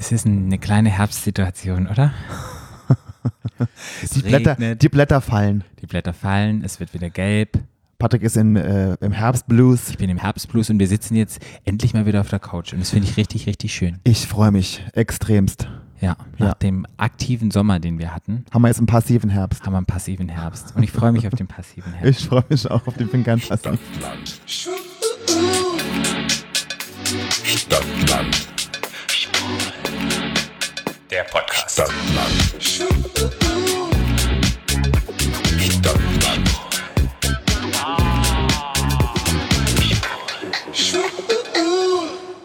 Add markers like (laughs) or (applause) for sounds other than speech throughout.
Es ist eine kleine Herbstsituation, oder? (laughs) Die Blätter, die Blätter fallen. die Blätter fallen, es wird wieder gelb. Patrick ist in, äh, im Herbstblues. Ich bin im Herbstblues und wir sitzen jetzt endlich mal wieder auf der Couch und das finde ich richtig, richtig schön. Ich freue mich extremst. Ja, nach Ja. dem aktiven Sommer, den wir hatten, Haben wir jetzt einen passiven Herbst. haben wir einen passiven Herbst und ich freue mich auf den passiven (laughs) Herbst. Ich freue mich auch auf den Fingern. Stadtland. Stadtland. Der Podcast. Stadtland. Stadtland.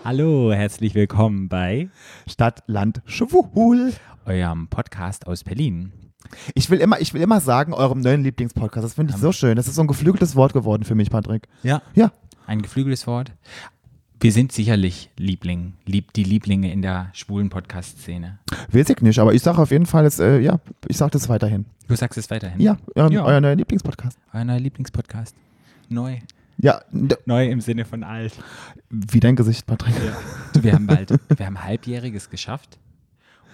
Hallo, herzlich willkommen bei Stadt, Land, Schwul. eurem Podcast aus Berlin. Ich will immer, ich will immer sagen, eurem neuen Lieblingspodcast. Das finde ich so schön. Das ist so ein geflügeltes Wort geworden für mich, Patrick. Ja. Ja. Ein geflügeltes Wort. Wir sind sicherlich Liebling, lieb, die Lieblinge in der schwulen Podcast-Szene. Weiß ich nicht, aber ich sage auf jeden Fall, es, äh, ja, ich sage das weiterhin. Du sagst es weiterhin. Ja, euer, Ja. euer neuer Lieblingspodcast. Euer neuer Lieblingspodcast. Neu. Ja, Neu im Sinne von alt. wie dein Gesicht, Patrick. Du, wir haben bald, (laughs) wir haben Halbjähriges geschafft.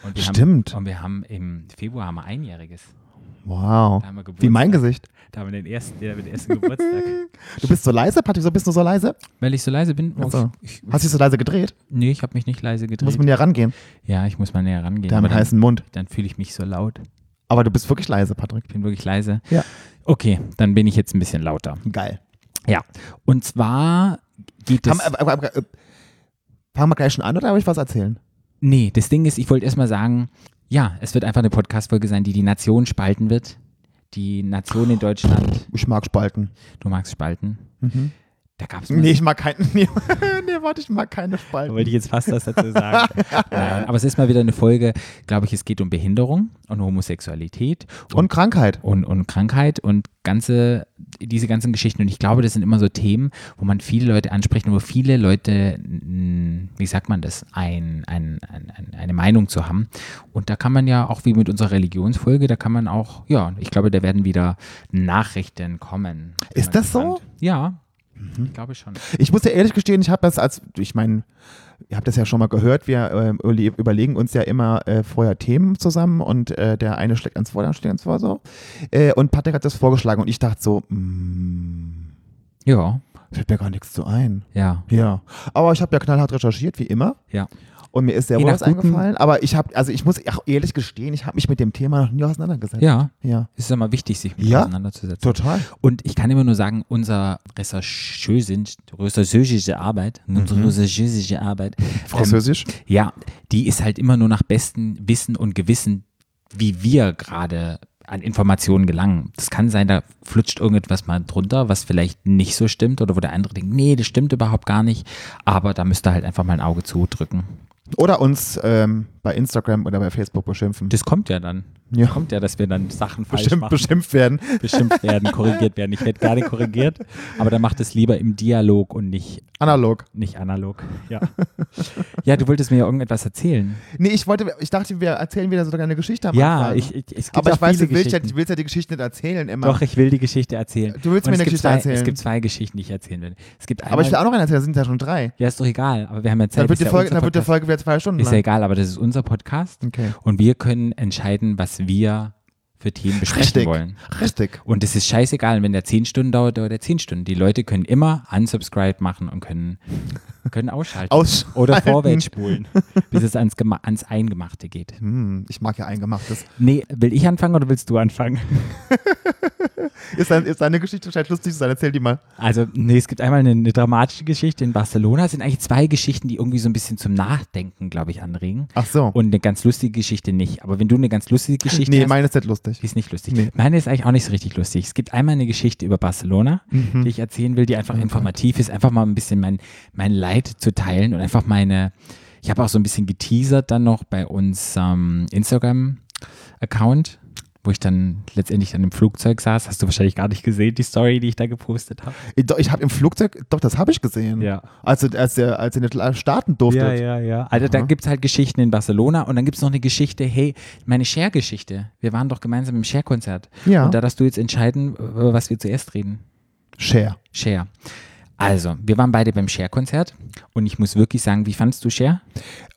Und Stimmt. Haben, und wir haben im Februar haben wir Einjähriges. Wow. Wie mein Gesicht. Da haben wir den ersten, den ersten Geburtstag. (laughs) Du bist so leise, Patrick, so bist du so leise? Weil ich so leise bin. Ach so. ich, Hast du dich so leise gedreht? nee, ich habe mich nicht leise gedreht. Muss man ja rangehen. ja, ich muss mal näher rangehen. Der mit Dann- heißen Mund. Dann fühle ich mich so laut. Aber du bist wirklich leise, Patrick. Ich bin wirklich leise. Ja. Okay, dann bin ich jetzt ein bisschen lauter. Geil. Ja. Und zwar geht es. Äh, fangen wir gleich schon an oder darf ich was erzählen? Nee, das Ding ist, ich wollte erstmal sagen, ja, es wird einfach eine Podcast-Folge sein, die die Nation spalten wird. Die Nation in Deutschland. Ich mag Spalten. Du magst spalten. Mhm. Da gab es Nee, ich mag keine. (laughs) Nee, nee, warte, ich mag keine Spalten. wollte ich jetzt fast was dazu sagen. Nein, (laughs) aber es ist mal wieder eine Folge, glaube ich, es geht um Behinderung und Homosexualität Und Krankheit. und, und Krankheit und ganze, diese ganzen Geschichten. Und ich glaube, das sind immer so Themen, wo man viele Leute anspricht und wo viele Leute, mh, wie sagt man das, ein, ein, ein, ein, eine Meinung zu haben. Und da kann man ja auch wie mit unserer Religionsfolge, da kann man auch, ja, ich glaube, da werden wieder Nachrichten kommen. Ist mal das so? gespannt. Ja, ich glaube schon. Ich muss ja ehrlich gestehen, ich habe das als, ich meine, ihr habt das ja schon mal gehört, wir überle- überlegen uns ja immer äh, vorher Themen zusammen und äh, der eine schlägt ans vor, der schlägt ans vor, so. Äh, und Patrick hat das vorgeschlagen und ich dachte so, mm, Ja, fällt mir gar nichts zu ein. ja, Ja, aber ich habe ja knallhart recherchiert, wie immer. ja. Und mir ist sehr Je wohl was eingefallen. Aber ich habe, also ich muss auch ehrlich gestehen, ich habe mich mit dem Thema noch nie auseinandergesetzt. Ja, Ja. es ist immer wichtig, sich mit Ja? auseinanderzusetzen. Total. Und ich kann immer nur sagen, unser recherchösische Arbeit, unsere recherchösische Arbeit, ähm, Französisch. ja, die ist halt immer nur nach bestem Wissen und Gewissen, wie wir gerade an Informationen gelangen. Das kann sein, da flutscht irgendetwas mal drunter, was vielleicht nicht so stimmt oder wo der andere denkt, nee, das stimmt überhaupt gar nicht. Aber da müsst ihr halt einfach mal ein Auge zudrücken. Oder uns ähm, bei Instagram oder bei Facebook beschimpfen. Das kommt ja dann. Ja. Kommt ja, dass wir dann Sachen falsch Bestimmt machen. beschimpft werden. beschimpft werden, korrigiert werden. Ich werde gerne korrigiert, aber dann macht es lieber im Dialog und nicht, Analog. nicht analog. Ja. ja, du wolltest mir ja irgendetwas erzählen. Nee, ich wollte, ich dachte, wir erzählen wieder so eine Geschichte Ja, ich, ich, es gibt Aber auch ich weiß, viele du willst, ja, du willst ja die Geschichte nicht erzählen immer. Doch, ich will die Geschichte erzählen. Du willst Und mir eine Geschichte zwei, erzählen. Es gibt zwei Geschichten, die ich erzählen will. Es gibt einmal, aber ich will auch noch eine erzählen, das sind ja schon drei. ja, ist doch egal, aber wir haben ja Zeit. Dann wird, die ja Folge, unser dann wird die. Folge wieder zwei Stunden Ist ja lang. egal, aber das ist unser Podcast Okay. und wir können entscheiden, was wir für Themen besprechen Richtig. wollen. Richtig. Und es ist scheißegal, wenn der 10 Stunden dauert, dauert der 10 Stunden. Die Leute können immer unsubscribe machen und können, können ausschalten. Ausschalten. Oder vorwärts spulen, bis es ans, ans Eingemachte geht. Hm, ich mag ja eingemachtes. Nee, will ich anfangen oder willst du anfangen? (laughs) Ist, dein, ist deine Geschichte scheint lustig zu sein? Erzähl die mal. Also, nee, es gibt einmal eine, eine dramatische Geschichte in Barcelona. Es sind eigentlich zwei Geschichten, die irgendwie so ein bisschen zum Nachdenken, glaube ich, anregen. Ach so. Und eine ganz lustige Geschichte nicht. Aber wenn du eine ganz lustige (laughs) Geschichte nee, hast, meine ist nicht lustig. die ist nicht lustig. Nee. Meine ist eigentlich auch nicht so richtig lustig. Es gibt einmal eine Geschichte über Barcelona, Mhm. die ich erzählen will, die einfach informativ ist, einfach mal ein bisschen mein, mein Leid zu teilen und einfach meine, ich habe auch so ein bisschen geteasert dann noch bei uns ähm, Instagram-Account, wo ich dann letztendlich dann im Flugzeug saß. Hast du wahrscheinlich gar nicht gesehen, die Story, die ich da gepostet habe. Ich, doch, ich habe im Flugzeug, doch, das habe ich gesehen. Ja. Als, ihr- als, ihr, als ihr nicht starten durftet. Ja, ja, ja. Also da Aha. gibt es halt Geschichten in Barcelona und dann gibt es noch eine Geschichte, hey, meine Share-Geschichte. Wir waren doch gemeinsam im Share-Konzert. Ja. Und da darfst du jetzt entscheiden, über was wir zuerst reden. Share. Share. Also, wir waren beide beim Cher-Konzert und ich muss wirklich sagen, wie fandest du Cher?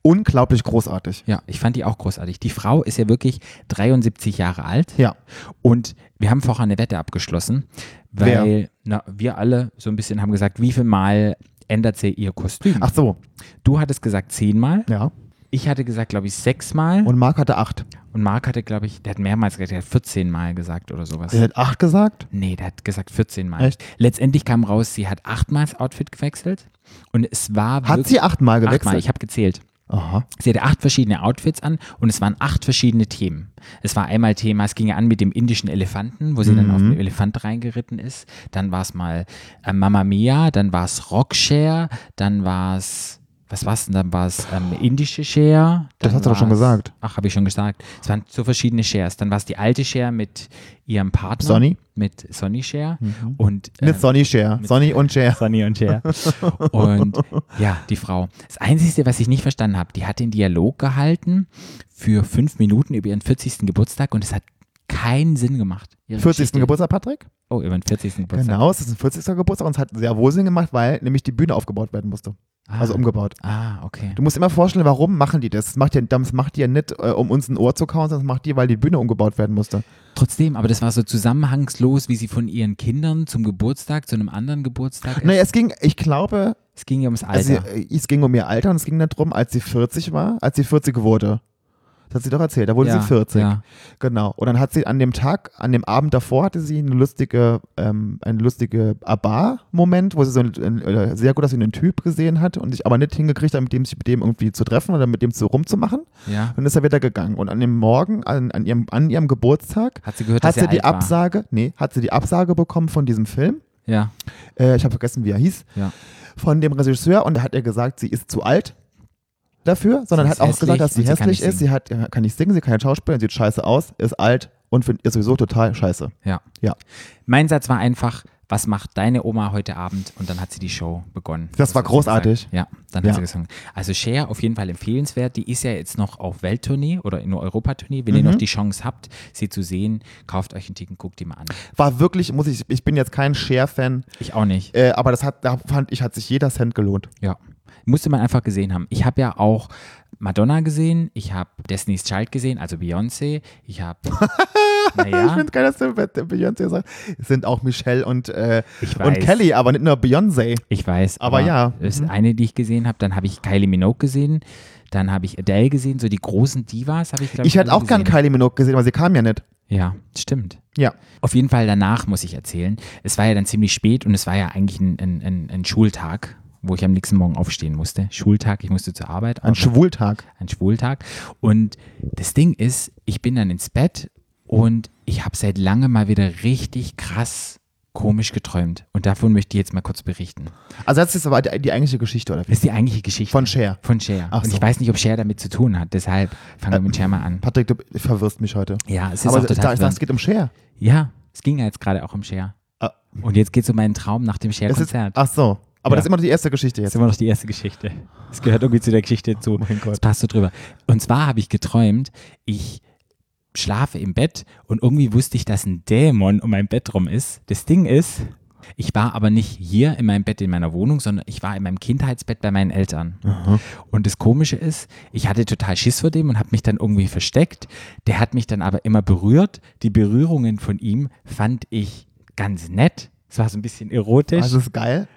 Unglaublich großartig. Ja, ich fand die auch großartig. Die Frau ist ja wirklich 73 Jahre alt Ja. und wir haben vorher eine Wette abgeschlossen, weil na, wir alle so ein bisschen haben gesagt, wie viel Mal ändert sie ihr Kostüm? Ach so, Du hattest gesagt zehnmal, ja. ich hatte gesagt, glaube ich, sechsmal Und Marc hatte acht. Und Marc hatte, glaube ich, der hat mehrmals gesagt, der hat 14 Mal gesagt oder sowas. Er hat acht gesagt? Nee, der hat gesagt 14 Mal. Echt? Letztendlich kam raus, sie hat achtmal das Outfit gewechselt und es war Hat sie achtmal gewechselt? Achtmal, ich habe gezählt. Aha. Sie hatte acht verschiedene Outfits an und es waren acht verschiedene Themen. Es war einmal Thema, es ging ja an mit dem indischen Elefanten, wo sie dann auf Mhm. den Elefant reingeritten ist. Dann war es mal äh, Mamma Mia, dann war es Rockshare, dann war es, was war es denn? Dann war es ähm, indische Share. Das hast du doch schon gesagt. Ach, habe ich schon gesagt. Es waren so verschiedene Shares. Dann war es die alte Share mit ihrem Partner. Sonny? Mit Sonny Share. Und, Mit ähm, Sonny Cher. Sonny und Cher. (laughs) Sonny und Cher. Und ja, die Frau. Das Einzige, was ich nicht verstanden habe, die hat den Dialog gehalten für fünf Minuten über ihren 40. Geburtstag und es hat keinen Sinn gemacht. Ihre 40. Geschichte- Geburtstag, Patrick? Oh, über den 40. Geburtstag. Genau, es ist ein 40. Geburtstag und es hat sehr wohl Sinn gemacht, weil nämlich die Bühne aufgebaut werden musste. Ah. Also umgebaut. Ah, okay. Du musst immer vorstellen, warum machen die das? Das macht die, das macht die ja nicht, äh, um uns ein Ohr zu kauen, sondern das macht die, weil die Bühne umgebaut werden musste. Trotzdem, aber das war so zusammenhangslos, wie sie von ihren Kindern zum Geburtstag, zu einem anderen Geburtstag ist. Naja, es ging, ich glaube, Es ging ja ums also, Alter. äh, es ging um ihr Alter und es ging nicht darum, als sie 40 war, als sie 40 wurde. Das hat sie doch erzählt, da wurde ja, sie 40. Ja. Genau. Und dann hat sie an dem Tag, an dem Abend davor, hatte sie eine lustige, ähm, eine lustige Abar-Moment, wo sie so ein, ein, äh, sehr gut, dass sie einen Typ gesehen hat und sich aber nicht hingekriegt hat, mit dem sich mit dem irgendwie zu treffen oder mit dem zu rumzumachen. ja. Und dann ist er wieder gegangen. Und an dem Morgen, an, an, ihrem, an ihrem Geburtstag, Hat sie gehört, hat sie die alt war. Absage, nee, hat sie die Absage bekommen von diesem Film. Ja, Äh, ich habe vergessen, wie er hieß. ja. Von dem Regisseur und da hat er gesagt, sie ist zu alt dafür, sondern hat auch hässlich gesagt, dass sie hässlich ist, sie hat, ja, kann nicht singen, sie kann nicht schauspielen, sieht scheiße aus, ist alt und find, ist sowieso total scheiße. Ja. Ja. Mein Satz war einfach, was macht deine Oma heute Abend? Und dann hat sie die Show begonnen. Das war hat sie großartig. Ja, dann Ja. hat sie gesungen. Also Cher auf jeden Fall empfehlenswert. Die ist ja jetzt noch auf Welttournee oder in Europatournee. Wenn ihr Mhm. noch die Chance habt, sie zu sehen, kauft euch ein Ticket, guckt die mal an. War wirklich, muss ich, ich bin jetzt kein Cher-Fan, Ich auch nicht. äh, aber das hat, da fand ich, hat sich jeder Cent gelohnt. Ja. Musste man einfach gesehen haben. Ich habe ja auch Madonna gesehen, ich habe Destiny's Child gesehen, also Beyoncé. Ich habe, (laughs) Ich naja, finde geil, dass du Beyoncé sagst. Es sind auch Michelle und, äh, ich und. Kelly, aber nicht nur Beyoncé. Ich weiß. Aber ja. Das ist Mhm. eine, die ich gesehen habe. Dann habe ich Kylie Minogue gesehen. Dann habe ich Adele gesehen. So die großen Divas habe ich, glaube ich, Ich hätte auch gern. Kylie Minogue gesehen, aber sie kam ja nicht. Ja, stimmt. Ja. Auf jeden Fall danach muss ich erzählen. Es war ja dann ziemlich spät und es war ja eigentlich ein, ein, ein, ein Schultag, wo ich am nächsten Morgen aufstehen musste. Schultag, ich musste zur Arbeit. Ein aber- Schwultag. ein Schwultag. Und das Ding ist, ich bin dann ins Bett und ich habe seit langem mal wieder richtig krass komisch geträumt. Und davon möchte ich jetzt mal kurz berichten. Also das ist aber die, die eigentliche Geschichte, oder Das ist die eigentliche Geschichte. Von Cher. Von Cher. Ach und so. ich weiß nicht, ob Cher damit zu tun hat. Deshalb fangen wir mit Cher mal an. Patrick, du verwirrst mich heute. Ja, es ist aber auch da, total ich dachte, es geht um Cher. Ja, es ging ja jetzt gerade auch um Cher. Ah. Und jetzt geht es um meinen Traum nach dem Cher-Konzert. ach so. Aber Ja. das ist immer noch die erste Geschichte Das jetzt. ist immer noch die erste Geschichte. Das gehört irgendwie zu der Geschichte zu. Mein Gott. Das passt so drüber. Und zwar habe ich geträumt, ich schlafe im Bett und irgendwie wusste ich, dass ein Dämon um mein Bett rum ist. Das Ding ist, ich war aber nicht hier in meinem Bett in meiner Wohnung, sondern ich war in meinem Kindheitsbett bei meinen Eltern. Und das Komische ist, ich hatte total Schiss vor dem und habe mich dann irgendwie versteckt. Der hat mich dann aber immer berührt. Die Berührungen von ihm fand ich ganz nett. Es war so ein bisschen erotisch das ist geil.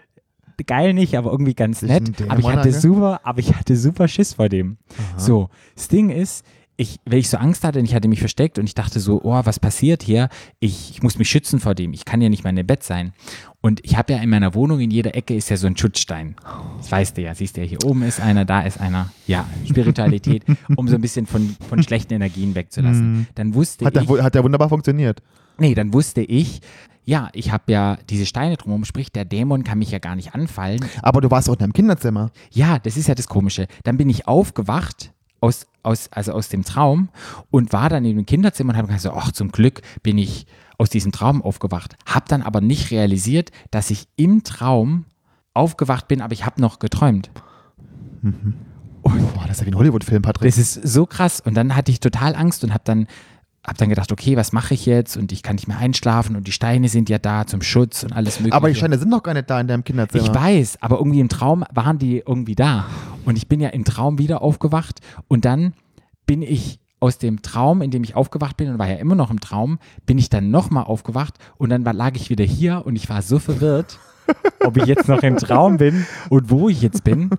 Geil nicht, aber irgendwie ganz nett. Aber ich hatte super, aber ich hatte super Schiss vor dem. So, das Ding ist, ich, weil ich so Angst hatte und ich hatte mich versteckt und ich dachte so, oh, was passiert hier? Ich, ich muss mich schützen vor dem. Ich kann ja nicht mehr im Bett sein. Und ich habe ja in meiner Wohnung in jeder Ecke ist ja so ein Schutzstein. Das weißt du ja. Siehst du ja, hier oben ist einer, da ist einer. Ja, Spiritualität, (laughs) um so ein bisschen von, von schlechten Energien wegzulassen. Dann wusste Mhm. Hat ich. der, wu- hat der wunderbar funktioniert. Nee, dann wusste ich, ja, ich habe ja diese Steine drumherum, sprich, der Dämon kann mich ja gar nicht anfallen. Aber du warst auch in deinem Kinderzimmer. Ja, das ist ja das Komische. Dann bin ich aufgewacht aus, aus, also aus dem Traum und war dann in dem Kinderzimmer und habe gesagt, ach, zum Glück bin ich aus diesem Traum aufgewacht. Habe dann aber nicht realisiert, dass ich im Traum aufgewacht bin, aber ich habe noch geträumt. Boah, das ist ja wie ein Hollywood-Film, Patrick. Das ist so krass. Und dann hatte ich total Angst und habe dann habe dann gedacht, okay, was mache ich jetzt? Und ich kann nicht mehr einschlafen und die Steine sind ja da zum Schutz und alles mögliche. Aber die Steine sind doch gar nicht da in deinem Kinderzimmer. Ich weiß, aber irgendwie im Traum waren die irgendwie da. Und ich bin ja im Traum wieder aufgewacht und dann bin ich aus dem Traum, in dem ich aufgewacht bin und war ja immer noch im Traum, bin ich dann nochmal aufgewacht und dann war, lag ich wieder hier und ich war so verwirrt, ob ich jetzt noch im Traum bin und wo ich jetzt bin.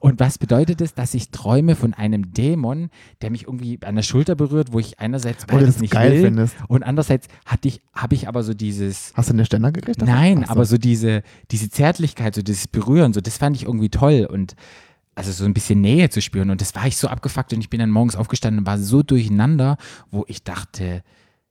Und was bedeutet es, dass ich träume von einem Dämon, der mich irgendwie an der Schulter berührt, wo ich einerseits Oh, das beides nicht geil will findest. und andererseits hatte ich, habe ich aber so dieses, Hast du eine Ständer gekriegt? dafür? Nein, so. aber so diese, diese Zärtlichkeit, so dieses Berühren, so das fand ich irgendwie toll und also so ein bisschen Nähe zu spüren und das war ich so abgefuckt und ich bin dann morgens aufgestanden und war so durcheinander, wo ich dachte,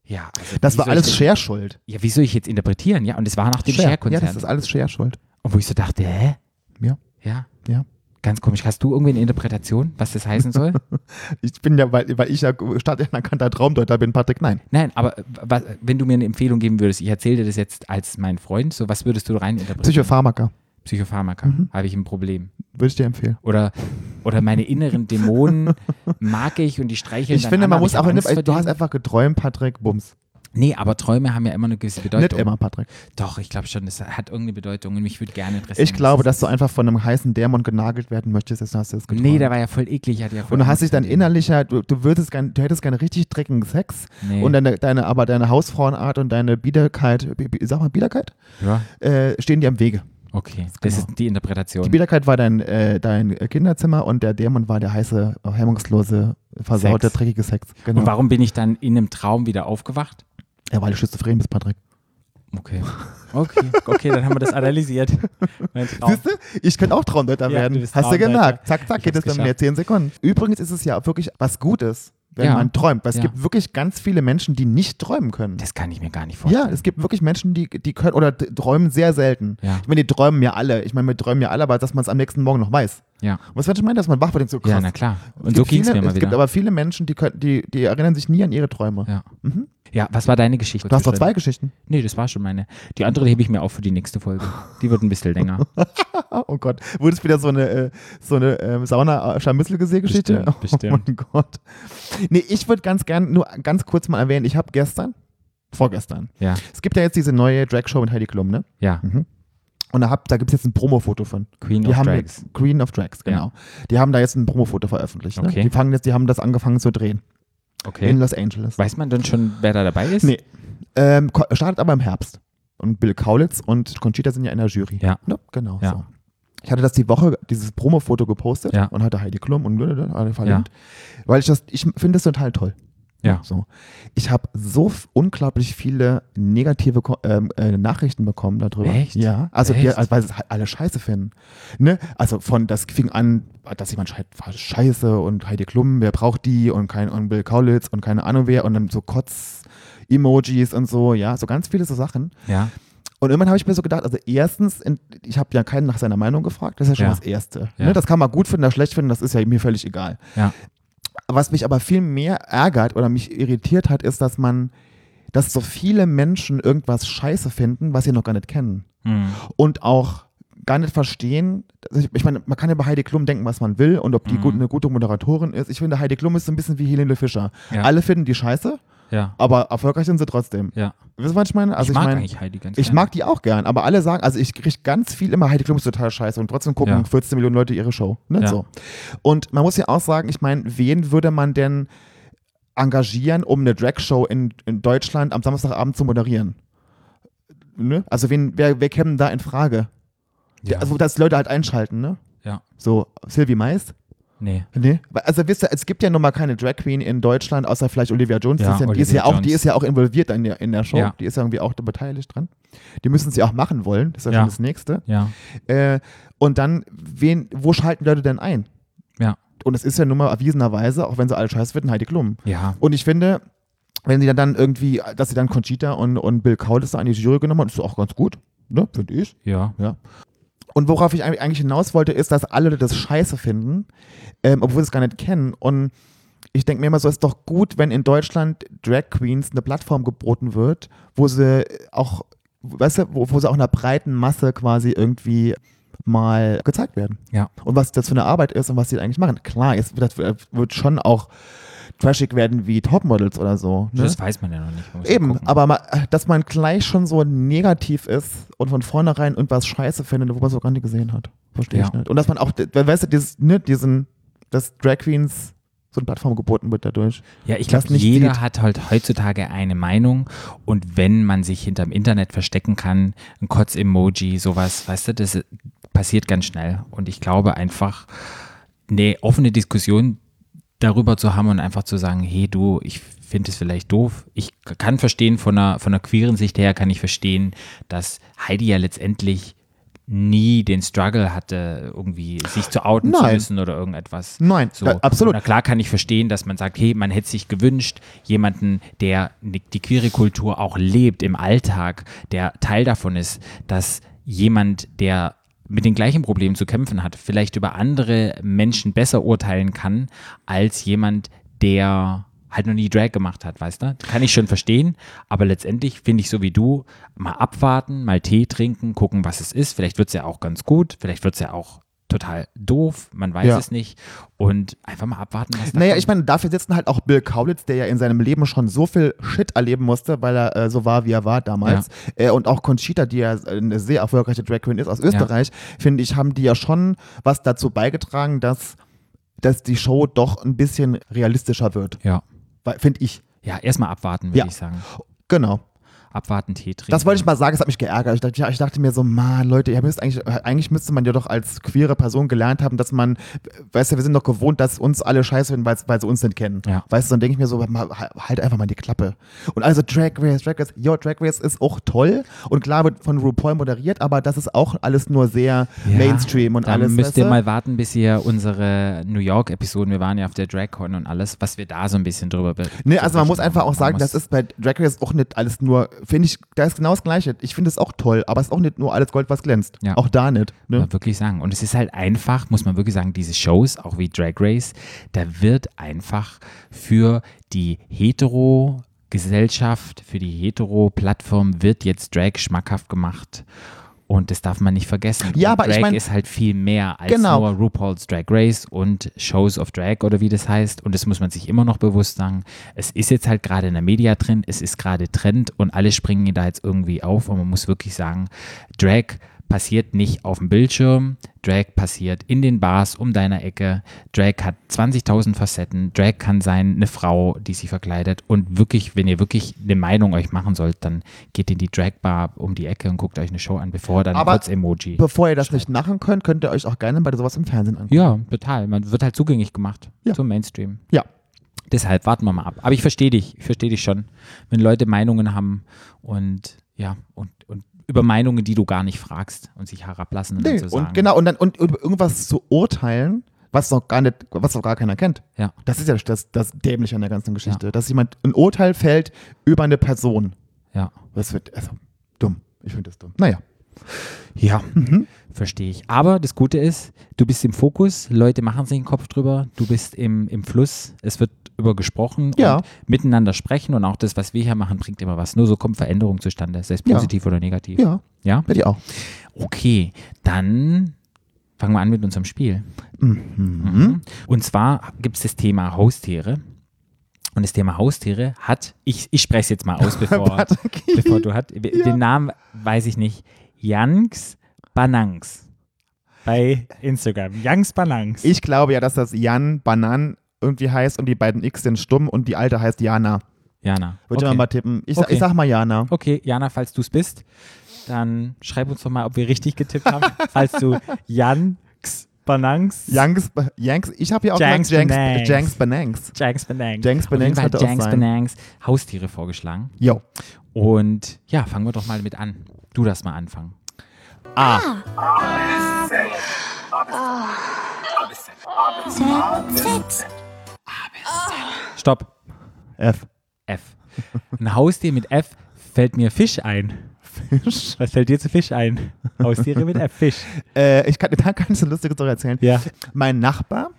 ja, also Das war alles ich, Cher schuld. Ja, wie soll ich jetzt interpretieren? Ja, und es war nach dem Cher. Ja, das ist alles Cher schuld. und wo ich so dachte, hä? Ja. Ja. Ja. Ganz komisch. Hast du irgendwie eine Interpretation, was das heißen soll? (laughs) Ich bin ja, weil, weil ich ja stadtanerkannter Traumdeuter bin, Patrick, nein. Nein, aber äh, was, wenn du mir eine Empfehlung geben würdest, ich erzähle dir das jetzt als mein Freund, so was würdest du rein interpretieren? Psychopharmaka, Psychopharmaka. Mhm. Habe ich ein Problem. würde ich dir empfehlen. Oder, oder meine inneren Dämonen mag ich und die streicheln Ich finde, an, man muss auch, Angst du hast einfach geträumt, Patrick, Bums. Nee, aber Träume haben ja immer eine gewisse Bedeutung. Nicht immer, Patrick. Doch, ich glaube schon, das hat irgendeine Bedeutung und mich würde gerne interessieren. Ich glaube, dass du einfach von einem heißen Dämon genagelt werden möchtest, deswegen hast du das geträumt. Nee, der war ja voll eklig. Hatte ja voll und du hast dich dann innerlicher, du, du würdest gern, du hättest gerne richtig dreckigen Sex Nee. und deine, deine, aber deine Hausfrauenart und deine Biederkeit, Bi- Bi- sag mal Biederkeit, Ja, äh, stehen dir im Wege. Okay. Das Genau. ist die Interpretation. Die Biederkeit war dein, äh, dein Kinderzimmer und der Dämon war der heiße, hemmungslose, versaute, Sex. dreckige Sex. Genau. Und warum bin ich dann in einem Traum wieder aufgewacht? Ja, weil du schizophren bist, Patrick. Okay. Okay, okay, dann haben wir das analysiert. Siehst du? Ich könnte auch Traumdeuter Ja, werden. du Hast du gemerkt? Zack, zack, Ich geht es mir geschafft. 10 Sekunden. Übrigens ist es ja wirklich was Gutes, wenn Ja. man träumt. Weil es Ja. gibt wirklich ganz viele Menschen, die nicht träumen können. Das kann ich mir gar nicht vorstellen. Ja, es gibt wirklich Menschen, die, die können oder träumen sehr selten. Ja. Ich meine, die träumen ja alle. Ich meine, wir träumen ja alle, aber dass man es am nächsten Morgen noch weiß. Ja, Und was ich meine, dass man wach wird und so krass. ja na klar. Und so ging es mir mal Es gibt wieder. aber viele Menschen, die, können, die, die erinnern sich nie an ihre Träume. Ja. Mhm. Ja, was war deine Geschichte? Du hast doch zwei Geschichten. Nee, das war schon meine. Die andere hebe ich mir auf für die nächste Folge. Die wird ein bisschen länger. (laughs) Oh Gott. Wurde es wieder so eine, äh, so eine ähm, Sauna-Scharmützelgesee-Geschichte? Bestimmt, bestimmt. (laughs) Oh mein Gott. Nee, ich würde ganz gern nur ganz kurz mal erwähnen, ich habe gestern, vorgestern, Ja, es gibt ja jetzt diese neue Drag-Show mit Heidi Klum, ne? ja. Und da, hab- da gibt es jetzt ein Promo-Foto von. Queen Die of Drags. jetzt Queen of Drags, genau. Die haben da jetzt ein Promo-Foto veröffentlicht. Ne? Okay. Die fangen jetzt, die haben das angefangen zu drehen Okay. in Los Angeles. Weiß man denn schon, wer da dabei ist? Nee. Ähm, startet aber im Herbst. Und Bill Kaulitz und Conchita sind ja in der Jury. Ja. Ne? Genau. Ja. So. Ich hatte das die Woche, dieses Promo-Foto gepostet Ja. und hatte Heidi Klum und alle verlinkt. Weil ich das, ich finde das total toll. Ja. So. Ich habe so unglaublich viele negative ähm, äh, Nachrichten bekommen darüber. Echt? Ja. Also, Echt? also weil es halt alle scheiße finden. Ne? Also von, das fing an, dass jemand schreit, war scheiße und Heidi Klum, wer braucht die und kein und Bill Kaulitz und keine Ahnung wer und dann so Kotz-Emojis und so, ja, so ganz viele so Sachen. Ja. Und irgendwann habe ich mir so gedacht, also erstens, ich habe ja keinen nach seiner Meinung gefragt, das ist ja schon Ja. das Erste. Ja. Ne? Das kann man gut finden, das schlecht finden, das ist ja mir völlig egal. Ja. Was mich aber viel mehr ärgert oder mich irritiert hat, ist, dass man, dass so viele Menschen irgendwas scheiße finden, was sie noch gar nicht kennen. Hm. Und auch gar nicht verstehen, ich, meine, man kann über Heidi Klum denken, was man will und ob die Mhm. gut, eine gute Moderatorin ist. Ich finde, Heidi Klum ist so ein bisschen wie Helene Fischer. Ja. Alle finden die scheiße, Ja. aber erfolgreich sind sie trotzdem. Ja. Wisst ihr, was ich meine? Also ich mag meine, eigentlich Heidi ganz ich gerne. mag die auch gern, aber alle sagen, also ich kriege ganz viel immer, Heidi Klum ist total scheiße und trotzdem gucken Ja. 14 Millionen Leute ihre Show. Ne? Ja. So. Und man muss ja auch sagen, ich meine, wen würde man denn engagieren, um eine Drag-Show in, in Deutschland am Samstagabend zu moderieren? Ne? Also wen, wer, wer käme da in Frage? Ja. Also, dass Leute halt einschalten, ne? ja. So, Sylvie Mais? Nee. Nee. Also wisst ihr, es gibt ja nun mal keine Drag Queen in Deutschland, außer vielleicht Olivia Jones. Ja, das ist ja, die, ist Olivia ja auch, die ist ja auch involviert in der, in der Show. Ja. Die ist ja irgendwie auch da beteiligt dran. Die müssen sie auch machen wollen. Das ist ja, Ja. schon das Nächste. Ja. Äh, und dann, wen, wo schalten Leute denn ein? Ja. Und es ist ja nun mal erwiesenerweise, auch wenn sie alle scheiße finden, Heidi Klum. Ja. Und ich finde, wenn sie dann, dann irgendwie, dass sie dann Conchita und, und Bill Kaulitz da an die Jury genommen haben, ist auch ganz gut. Ne? Finde ich. Ja. Und worauf ich eigentlich hinaus wollte, ist, dass alle das scheiße finden, ähm, obwohl sie es gar nicht kennen. Und ich denke mir immer so, es ist doch gut, wenn in Deutschland Drag Queens eine Plattform geboten wird, wo sie auch, weißt du, wo, wo sie auch einer breiten Masse quasi irgendwie mal gezeigt werden. Ja. Und was das für eine Arbeit ist und was sie eigentlich machen. Klar, jetzt wird, das wird schon auch trashig werden wie Topmodels oder so. Ne? Das weiß man ja noch nicht. Ja Eben, aber ma, dass man gleich schon so negativ ist und von vornherein irgendwas scheiße findet, wo man so gar nicht gesehen hat. Verstehe ich Ja. nicht. Und dass man auch, weißt du, dieses, ne, diesen, dass Drag Queens so eine Plattform geboten wird dadurch. Ja, ich glaube, nicht jeder sieht. hat halt heutzutage eine Meinung und wenn man sich hinterm Internet verstecken kann, ein Kotz-Emoji, sowas, weißt du, das passiert ganz schnell. Und ich glaube einfach, eine offene Diskussion darüber zu haben und einfach zu sagen, hey du, ich finde es vielleicht doof. Ich kann verstehen, von einer, von einer queeren Sicht her kann ich verstehen, dass Heidi ja letztendlich nie den Struggle hatte, irgendwie sich zu outen zu Nein. müssen oder irgendetwas. Nein, So, da- absolut. Na klar kann ich verstehen, dass man sagt, hey, man hätte sich gewünscht, jemanden, der die queere Kultur auch lebt im Alltag, der Teil davon ist, dass jemand, der mit den gleichen Problemen zu kämpfen hat, vielleicht über andere Menschen besser urteilen kann, als jemand, der halt noch nie Drag gemacht hat, weißt du? Kann ich schon verstehen, aber letztendlich finde ich so wie du, mal abwarten, mal Tee trinken, gucken, was es ist. Vielleicht wird es ja auch ganz gut, vielleicht wird es ja auch total doof, man weiß Ja. es nicht. Und einfach mal abwarten, was Naja, kommt. ich meine, dafür sitzen halt auch Bill Kaulitz, der ja in seinem Leben schon so viel Shit erleben musste, weil er äh, so war, wie er war damals. Äh, und auch Conchita, die ja eine sehr erfolgreiche Drag Queen ist aus Österreich, finde ich, haben die ja schon was dazu beigetragen, dass, dass die Show doch ein bisschen realistischer wird. Ja. Finde ich. Ja, erstmal abwarten, würde Ja. ich sagen. Genau. Abwarten, Tee trinken. Das wollte ich mal sagen, es hat mich geärgert. Ich dachte, ich dachte mir so, man, Leute, ihr müsst eigentlich, eigentlich müsste man ja doch als queere Person gelernt haben, dass man, weißt du, wir sind doch gewohnt, dass uns alle scheiße finden, weil, weil sie uns nicht kennen. Ja. Weißt du, dann denke ich mir so, halt einfach mal die Klappe. Und also Drag Race, Drag Race, yo, Drag Race ist auch toll und klar wird von RuPaul moderiert, aber das ist auch alles nur sehr Ja, Mainstream und Dann alles. müsst ihr mal warten, bis ihr unsere New York-Episoden, wir waren ja auf der DragCon und alles, was wir da so ein bisschen drüber be- Ne, also man muss berichten. einfach auch sagen, das ist bei Drag Race auch nicht alles nur, finde ich, da ist genau das Gleiche. Ich finde es auch toll, aber es ist auch nicht nur alles Gold, was glänzt. Ja. Auch da nicht. Ne? Man wirklich sagen. Und es ist halt einfach, muss man wirklich sagen, diese Shows, auch wie Drag Race, da wird einfach für die Hetero-Gesellschaft, für die Hetero-Plattform wird jetzt Drag schmackhaft gemacht. Und das darf man nicht vergessen. Ja, und aber ich Drag mein- ist halt viel mehr als Genau. nur RuPaul's Drag Race und Shows of Drag oder wie das heißt. Und das muss man sich immer noch bewusst sagen. Es ist jetzt halt gerade in der Media-Trend, es ist gerade Trend und alle springen da jetzt irgendwie auf. Und man muss wirklich sagen, Drag passiert nicht auf dem Bildschirm. Drag passiert in den Bars um deiner Ecke. Drag hat 20.000 Facetten. Drag kann sein eine Frau, die sich verkleidet. Und wirklich, wenn ihr wirklich eine Meinung euch machen sollt, dann geht in die Drag-Bar um die Ecke und guckt euch eine Show an, bevor dann Aber kurz Emoji. Bevor ihr das nicht machen könnt, könnt ihr euch auch gerne bei sowas im Fernsehen angucken. Ja, total. Man wird halt zugänglich gemacht Ja. zum Mainstream. Ja. Deshalb warten wir mal ab. Aber ich verstehe dich, ich verstehe dich schon. Wenn Leute Meinungen haben und ja, und über Meinungen, die du gar nicht fragst und sich herablassen und Nee, dann zu sagen. und genau, und dann und über irgendwas zu urteilen, was noch gar nicht, was noch gar keiner kennt. Ja. Das ist ja das, das Dämliche an der ganzen Geschichte. Dass jemand ein Urteil fällt über eine Person. Ja. Das wird, also, dumm. Ich finde das dumm. Naja. Ja, Mhm. verstehe ich. Aber das Gute ist, du bist im Fokus, Leute machen sich den Kopf drüber, du bist im, im Fluss, es wird über gesprochen Ja. und miteinander sprechen und auch das, was wir hier machen, bringt immer was. Nur so kommt Veränderung zustande, sei es Ja. positiv oder negativ. Ja, Ja? ich auch. Okay, dann fangen wir an mit unserem Spiel. Mhm. Und zwar gibt es das Thema Haustiere. Und das Thema Haustiere hat, ich, ich spreche es jetzt mal aus, (laughs) bevor, bevor du hat. Den Namen weiß ich nicht. Yanks Banangs. Bei Instagram. Yanks Banangs. Ich glaube ja, dass das Jan Banan irgendwie heißt und die beiden X sind stumm und die alte heißt Jana. Jana. Würde Okay. mal tippen. Ich, Okay. ich sag mal Jana. okay, Jana, falls du es bist, dann schreib uns doch mal, ob wir richtig getippt haben. (laughs) falls du Yanks Banangs. Yanks, Yanks, ich habe ja auch Janks gesagt Banangs. Janks, Janks Banangs. Janks Banangs. Janks Banangs hat Janks. Banangs Haustiere vorgeschlagen. Jo. Und ja, fangen wir doch mal mit an. Du darfst mal anfangen. A. Stopp. F. F. Ein Haustier mit F fällt mir Fisch ein. Fisch. Was fällt dir zu Fisch ein? Haustiere mit F, Fisch. Äh, ich kann, da kann ich eine lustige Story erzählen. Ja. Mein Nachbar,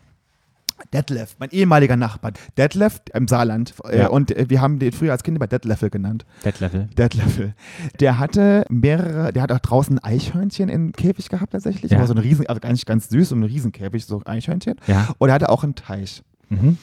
Detlef, mein ehemaliger Nachbar, Detlef im Saarland. Äh, Ja. Und äh, wir haben den früher als Kind immer Detleffel genannt. Bettlevel. Detleffel. Der hatte mehrere, der hat auch draußen Eichhörnchen im Käfig gehabt tatsächlich. Ja. Aber so eine riesen, also nicht ganz süß, so ein Riesenkäfig, so Eichhörnchen. Ja. Und er hatte auch einen Teich. Mhm.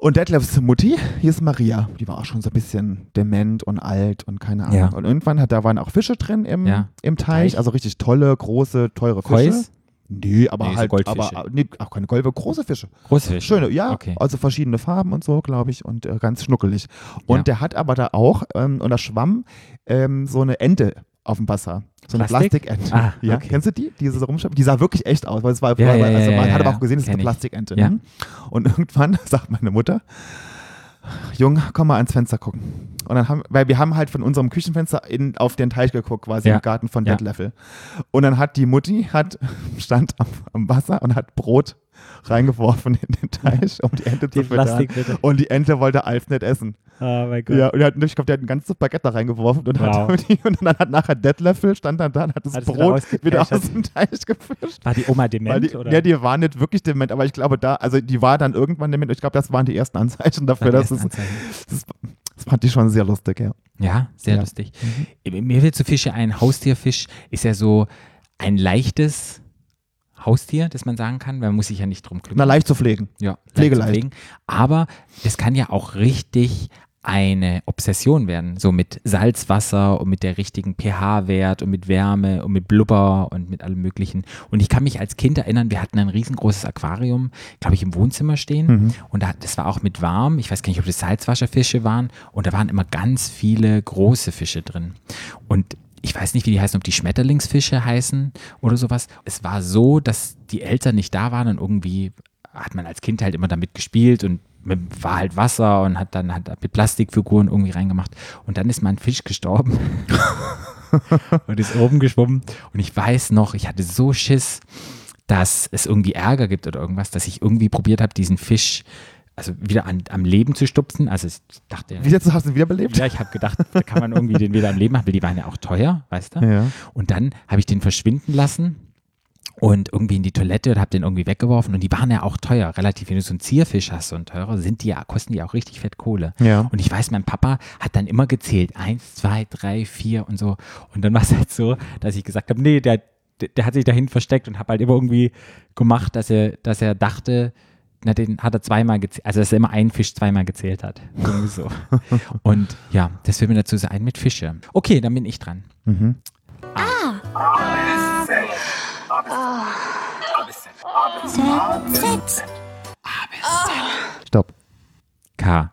Und Detlefs Mutti, hier ist Maria. Die war auch schon so ein bisschen dement und alt und keine Ahnung. Ja. Und irgendwann hat, da waren auch Fische drin im, Ja. im Teich, Teich. also richtig tolle, große, teure Fische. Kois? Nee, aber Nee, so halt, Goldfische. aber nee, auch keine Goldfische, große Fische. Große Fische. Schöne, ja, Okay. also verschiedene Farben und so, glaube ich, und äh, ganz schnuckelig. Und Ja. der hat aber da auch, ähm, und da schwamm ähm, so eine Ente auf dem Wasser. So eine Plastik? Plastikente. Ah, ja, okay. kennst du die? Die so? Die sah wirklich echt aus, weil es war, Ja, also man hat aber auch gesehen, es ist eine. Plastikente. Ne? Und (laughs) irgendwann sagt meine Mutter, Junge, komm mal ans Fenster gucken. Und dann haben, weil wir haben halt von unserem Küchenfenster in, auf den Teich geguckt, quasi Ja. im Garten von Ja. Detleffel. Und dann hat die Mutti, hat, stand am, am Wasser und hat Brot reingeworfen in den Teich, um die Ente zu füttern. Und die Ente wollte Alf nicht essen. Oh mein Gott. Ja, und er hat, ich glaube, der hat ein ganzes Baguette da reingeworfen und, Wow. hat, und dann hat nachher Detleffel, stand dann da und hat das Hat wieder Brot wieder aus dem Teich gefischt. War die Oma dement? die, oder? ja, die war nicht wirklich dement, aber ich glaube, da, also die war dann irgendwann dement. Ich glaube, das waren die ersten Anzeichen dafür, dass die es, das, das fand ich schon sehr lustig, ja. Ja, sehr Ja. lustig. Mir wird zu Fische ein Haustierfisch ist ja so ein leichtes Haustier, das man sagen kann, weil man muss sich ja nicht drum kümmern. Na, leicht zu pflegen. ja, pflegeleicht. pflegen. Aber es kann ja auch richtig eine Obsession werden, so mit Salzwasser und mit der richtigen pH-Wert und mit Wärme und mit Blubber und mit allem Möglichen. Und ich kann mich als Kind erinnern, wir hatten ein riesengroßes Aquarium, glaube ich, im Wohnzimmer stehen. Mhm. Und da, das war auch mit warm. Ich weiß gar nicht, ob das Salzwasserfische waren. Und da waren immer ganz viele große Fische drin. Und ich weiß nicht, wie die heißen, ob die Schmetterlingsfische heißen oder sowas. Es war so, dass die Eltern nicht da waren und irgendwie hat man als Kind halt immer damit gespielt und war halt Wasser und hat dann hat mit Plastikfiguren irgendwie reingemacht. Und dann ist mal ein Fisch gestorben (laughs) und ist oben geschwommen. Und ich weiß noch, ich hatte so Schiss, dass es irgendwie Ärger gibt oder irgendwas, dass ich irgendwie probiert habe, diesen Fisch also wieder an, am Leben zu stupsen. Also ich dachte, Wie jetzt hast du ihn wiederbelebt? ja, ich habe gedacht, da kann man irgendwie den wieder am Leben haben, weil die waren ja auch teuer, weißt du? Ja. Und dann habe ich den verschwinden lassen und irgendwie in die Toilette und habe den irgendwie weggeworfen. Und die waren ja auch teuer, relativ. Wenn du so einen Zierfisch hast, so einen teurer, sind die ja, kosten die auch richtig fett Kohle. Ja. Und ich weiß, mein Papa hat dann immer gezählt. Eins, zwei, drei, vier und so. Und dann war es halt so, dass ich gesagt habe, nee, der, der, der hat sich dahin versteckt und habe halt immer irgendwie gemacht, dass er, dass er dachte, na, den hat er zweimal gezählt, also dass er immer einen Fisch zweimal gezählt hat. So. (laughs) Und ja, das will mir dazu sein mit Fische. Okay, dann bin ich dran. Mhm. Stopp. K.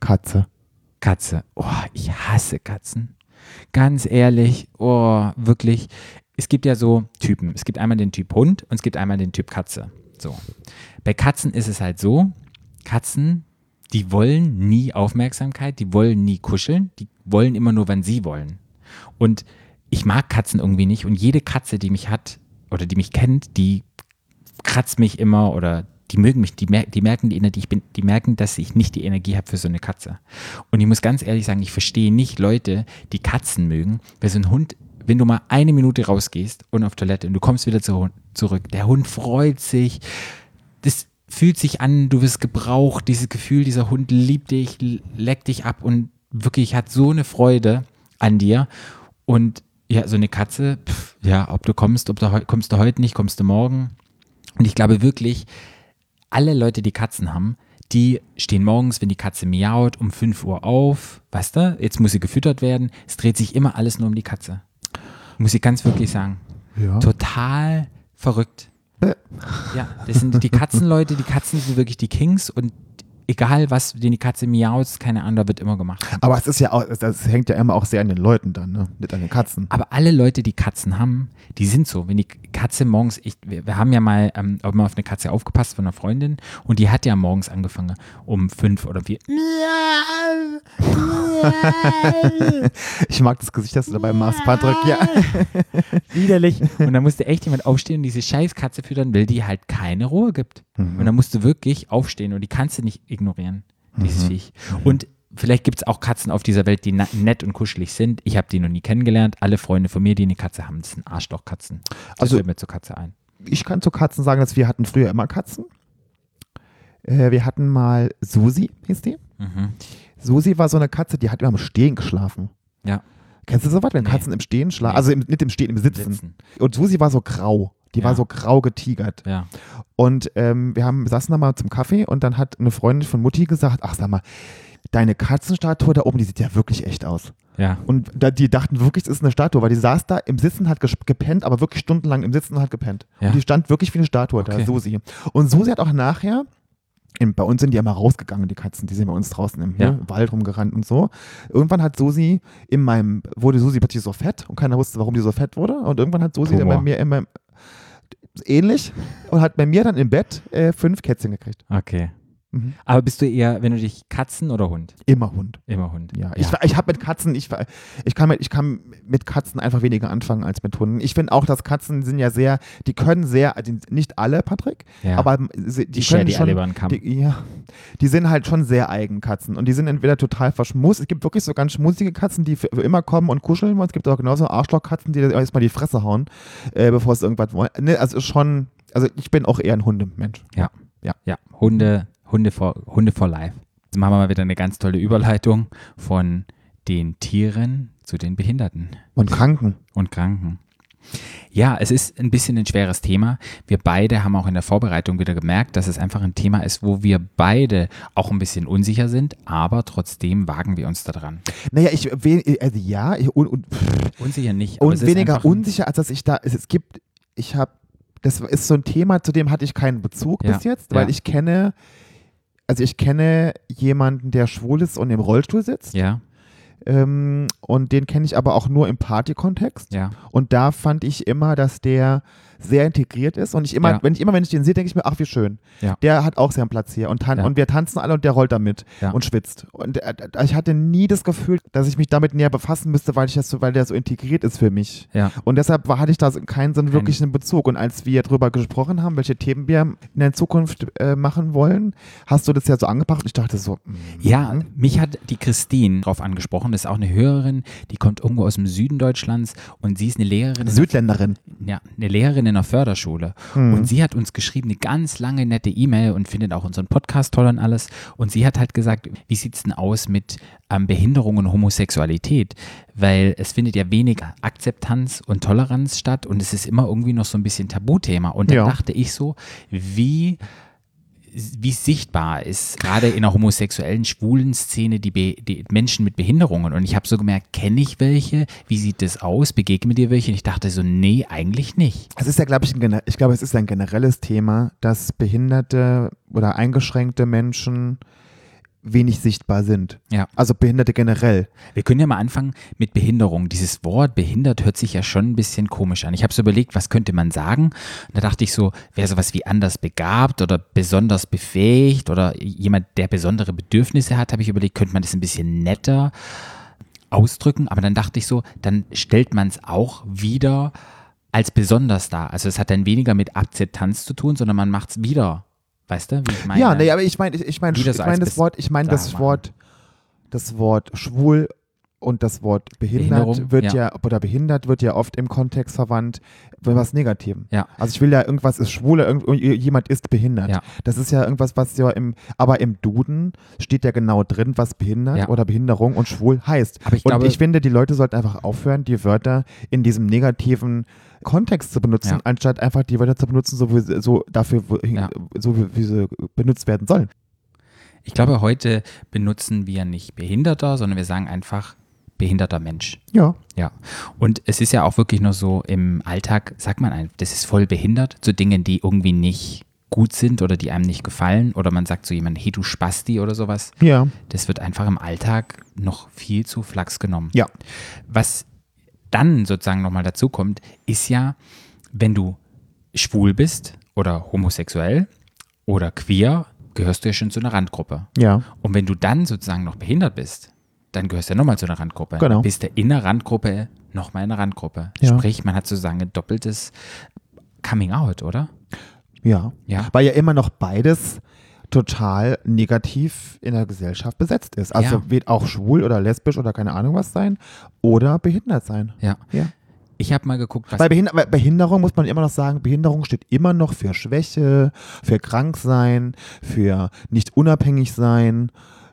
Katze. Katze. Oh, ich hasse Katzen. Ganz ehrlich, oh, wirklich. Es gibt ja so Typen. Es gibt einmal den Typ Hund und es gibt einmal den Typ Katze. So. Bei Katzen ist es halt so, Katzen, die wollen nie Aufmerksamkeit, die wollen nie kuscheln, die wollen immer nur, wann sie wollen. Und ich mag Katzen irgendwie nicht und jede Katze, die mich hat oder die mich kennt, die kratzt mich immer oder die mögen mich, die, mer die merken die Energie, ich bin, die merken, dass ich nicht die Energie habe für so eine Katze. Und ich muss ganz ehrlich sagen, ich verstehe nicht Leute, die Katzen mögen, weil so ein Hund, wenn du mal eine Minute rausgehst und auf Toilette und du kommst wieder zu, zurück, der Hund freut sich, das fühlt sich an, du wirst gebraucht, dieses Gefühl, dieser Hund liebt dich, leckt dich ab und wirklich hat so eine Freude an dir. Und ja, so eine Katze, pff, ja, ob du kommst, ob du kommst du heute nicht, kommst du morgen. Und ich glaube wirklich, alle Leute, die Katzen haben, die stehen morgens, wenn die Katze miaut, um 5 Uhr auf. Weißt du, jetzt muss sie gefüttert werden. Es dreht sich immer alles nur um die Katze. Muss ich ganz wirklich sagen. Ja. Total verrückt. Ja, das sind die Katzenleute, die Katzen sind wirklich die Kings und egal was, den die Katze miaut, keine Ahnung, da wird immer gemacht. Aber es ist ja auch, das hängt ja immer auch sehr an den Leuten dann, ne? Nicht an den Katzen. Aber alle Leute, die Katzen haben, die sind so. Wenn die Katze morgens, ich, wir, wir haben ja mal, ähm, mal auf eine Katze aufgepasst von einer Freundin und die hat ja morgens angefangen um fünf oder vier. (laughs) Ich mag das Gesicht, das du dabei machst, Patrick. Ja. (laughs) Widerlich. Und dann musste echt jemand aufstehen und diese scheiß Katze füttern, weil die halt keine Ruhe gibt. Und dann musst du wirklich aufstehen und die kannst du nicht ignorieren, dieses Viech. Und vielleicht gibt es auch Katzen auf dieser Welt, die nett und kuschelig sind. Ich habe die noch nie kennengelernt. Alle Freunde von mir, die eine Katze haben, das sind Arschlochkatzen. Das Also- fällt mir zur Katze ein. Ich kann zu Katzen sagen, dass wir hatten früher immer Katzen. Äh, wir hatten mal Susi, hieß die. Mhm. Susi war so eine Katze, die hat immer im Stehen geschlafen. Ja. Kennst du sowas, wenn Nee. Katzen im Stehen schlafen? Also im, nicht im Stehen, im Sitzen. Sitzen. Und Susi war so grau. Die Ja. war so grau getigert. Ja. Und ähm, wir haben, saßen da mal zum Kaffee und dann hat eine Freundin von Mutti gesagt, ach sag mal, deine Katzenstatue da oben, die sieht ja wirklich echt aus. Ja. Und da, die dachten wirklich, es ist eine Statue, weil die saß da im Sitzen, hat gepennt, aber wirklich stundenlang im Sitzen und hat gepennt. Ja. Und die stand wirklich wie eine Statue da, Okay. Susi. Und Susi hat auch nachher, in, bei uns sind die immer rausgegangen, die Katzen, die sind bei uns draußen im Ja. ne, Wald rumgerannt und so. Irgendwann hat Susi in meinem, wurde Susi plötzlich so fett und keiner wusste, warum die so fett wurde. Und irgendwann hat Susi dann bei mir immer ähnlich und hat bei mir dann im Bett äh, fünf Kätzchen gekriegt. Okay. Mhm. Aber bist du eher, wenn du dich Katzen oder Hund? Immer Hund. Immer Hund. Ja, ich, ich habe mit Katzen, ich, ich, kann mit, ich kann mit Katzen einfach weniger anfangen als mit Hunden. Ich finde auch, dass Katzen sind ja sehr, die können sehr, die- nicht alle, Patrick, Ja. aber sie, die ich schere können die schon, alle über den Kamm. die, ja, die sind halt schon sehr eigen Katzen und die sind entweder total verschmust. Es gibt wirklich so ganz schmusige Katzen, die für, immer kommen und kuscheln wollen. Es gibt auch genauso Arschlochkatzen, die erstmal die Fresse hauen, äh, bevor es irgendwas wollen. Ne, also schon, also ich bin auch eher ein Hundemensch. Ja. Ja. Hunde, Hunde for, Hunde for life. Jetzt machen wir mal wieder eine ganz tolle Überleitung von den Tieren zu den Behinderten Und Kranken. und Kranken. Ja, es ist ein bisschen ein schweres Thema. Wir beide haben auch in der Vorbereitung wieder gemerkt, dass es einfach ein Thema ist, wo wir beide auch ein bisschen unsicher sind, aber trotzdem wagen wir uns da dran. Naja, ich, also ja, ich, und, und, Unsicher nicht. und weniger unsicher, als dass ich da, es, es gibt, ich habe, das ist so ein Thema, zu dem hatte ich keinen Bezug Ja, bis jetzt, weil ja. ich kenne, also ich kenne jemanden, der schwul ist und im Rollstuhl sitzt. Ja, ähm, und den kenne ich aber auch nur im Party-Kontext. Ja, und da fand ich immer, dass der sehr integriert ist und ich immer, Ja. wenn ich immer, wenn ich den sehe, denke ich mir, ach wie schön. Ja. Der hat auch seinen Platz hier und, tan Ja. und wir tanzen alle und der rollt damit und schwitzt. Und äh, äh, ich hatte nie das Gefühl, dass ich mich damit näher befassen müsste, weil ich das so, weil der so integriert ist für mich. Und deshalb war, hatte ich da keinen so einen wirklichen Bezug. Und als wir darüber gesprochen haben, welche Themen wir in der Zukunft äh, machen wollen, hast du das ja so angebracht ich dachte so, mm, Ja, mich hat die Christine drauf angesprochen. Das ist auch eine Hörerin, die kommt irgendwo aus dem Süden Deutschlands und sie ist eine Lehrerin, in Südländerin. ja, eine Lehrerin in einer Förderschule. Mhm. Und sie hat uns geschrieben, eine ganz lange, nette E-Mail und findet auch unseren Podcast toll und alles. Und sie hat halt gesagt, wie sieht es denn aus mit ähm, Behinderung und Homosexualität? Weil es findet ja wenig Akzeptanz und Toleranz statt und es ist immer irgendwie noch so ein bisschen Tabuthema. Und da Ja. dachte ich so, wie wie sichtbar ist gerade in der homosexuellen, schwulen Szene die, Be die Menschen mit Behinderungen. Und ich habe so gemerkt, kenne ich welche? Wie sieht das aus? Begegne dir welche? Und ich dachte so, nee, eigentlich nicht. Es ist ja, glaube ich, ein, ich glaube, es ist ein generelles Thema, dass behinderte oder eingeschränkte Menschen wenig sichtbar sind. Ja. Also Behinderte generell. Wir können ja mal anfangen mit Behinderung. Dieses Wort behindert hört sich ja schon ein bisschen komisch an. Ich habe so überlegt, was könnte man sagen? Und da dachte ich so, wäre sowas wie anders begabt oder besonders befähigt oder jemand, der besondere Bedürfnisse hat, habe ich überlegt, könnte man das ein bisschen netter ausdrücken. Aber dann dachte ich so, dann stellt man es auch wieder als besonders dar. Also es hat dann weniger mit Akzeptanz zu tun, sondern man macht es wieder. Weißt du, wie ich meine? ja, nee, aber ich meine, ich, ich meine, ich das als das Wort, ich meine da das machen. Wort, das Wort schwul und das Wort behindert Behinderung, wird ja. ja. oder behindert wird ja oft im Kontext verwandt mit was Negativem. Ja. Also ich will ja irgendwas ist schwul, irgend, jemand ist behindert. Ja. Das ist ja irgendwas, was ja im, aber im Duden steht ja genau drin, was behindert Ja. oder Behinderung und schwul heißt. Aber ich und glaube- ich finde, die Leute sollten einfach aufhören, die Wörter in diesem negativen Kontext zu benutzen, Ja. anstatt einfach die Wörter zu benutzen, so, wie, so dafür, so wie, wie sie benutzt werden sollen. Ich glaube, heute benutzen wir nicht Behinderter, sondern wir sagen einfach behinderter Mensch. Ja. Ja. Und es ist ja auch wirklich nur so, im Alltag sagt man einfach, das ist voll behindert zu Dingen, die irgendwie nicht gut sind oder die einem nicht gefallen. Oder man sagt zu jemandem, hey du Spasti oder sowas. Ja. Das wird einfach im Alltag noch viel zu flachs genommen. Ja. Was dann sozusagen nochmal dazu kommt, ist ja, wenn du schwul bist oder homosexuell oder queer, gehörst du ja schon zu einer Randgruppe. Ja. Und wenn du dann sozusagen noch behindert bist, dann gehörst du ja nochmal zu einer Randgruppe. Genau. Bist du in der Randgruppe nochmal in der Randgruppe. Ja. Sprich, man hat sozusagen ein doppeltes Coming Out, oder? Ja. Ja. Weil ja immer noch beides total negativ in der Gesellschaft besetzt ist. Also Ja. wird auch schwul oder lesbisch oder keine Ahnung was sein oder behindert sein. Ja. Ja. Ich habe mal geguckt, was. Bei, Behind bei Behinderung muss man immer noch sagen, Behinderung steht immer noch für Schwäche, für krank sein, für nicht unabhängig sein.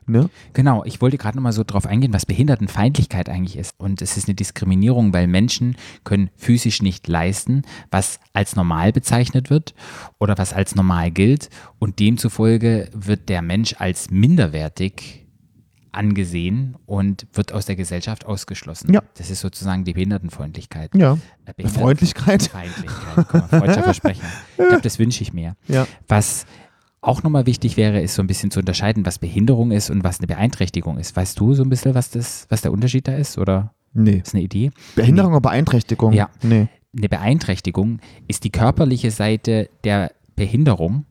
Ne? Genau, ich wollte gerade nochmal so drauf eingehen, was Behindertenfeindlichkeit eigentlich ist. Und es ist eine Diskriminierung, weil Menschen können physisch nicht leisten, was als normal bezeichnet wird oder was als normal gilt. Und demzufolge wird der Mensch als minderwertig angesehen und wird aus der Gesellschaft ausgeschlossen. Ja. Das ist sozusagen die Behindertenfreundlichkeit. Ja. Äh, Behindert- Freundlichkeit. Feindlichkeit, (laughs) Versprecher. Ich glaube, das wünsche ich mir. Ja. Was auch nochmal wichtig wäre, ist so ein bisschen zu unterscheiden, was Behinderung ist und was eine Beeinträchtigung ist. Weißt du so ein bisschen, was, das, was der Unterschied da ist? Oder Nee. ist eine Idee? Behinderung oder Beeinträchtigung? Ja. Nee. Eine Beeinträchtigung ist die körperliche Seite der Behinderung.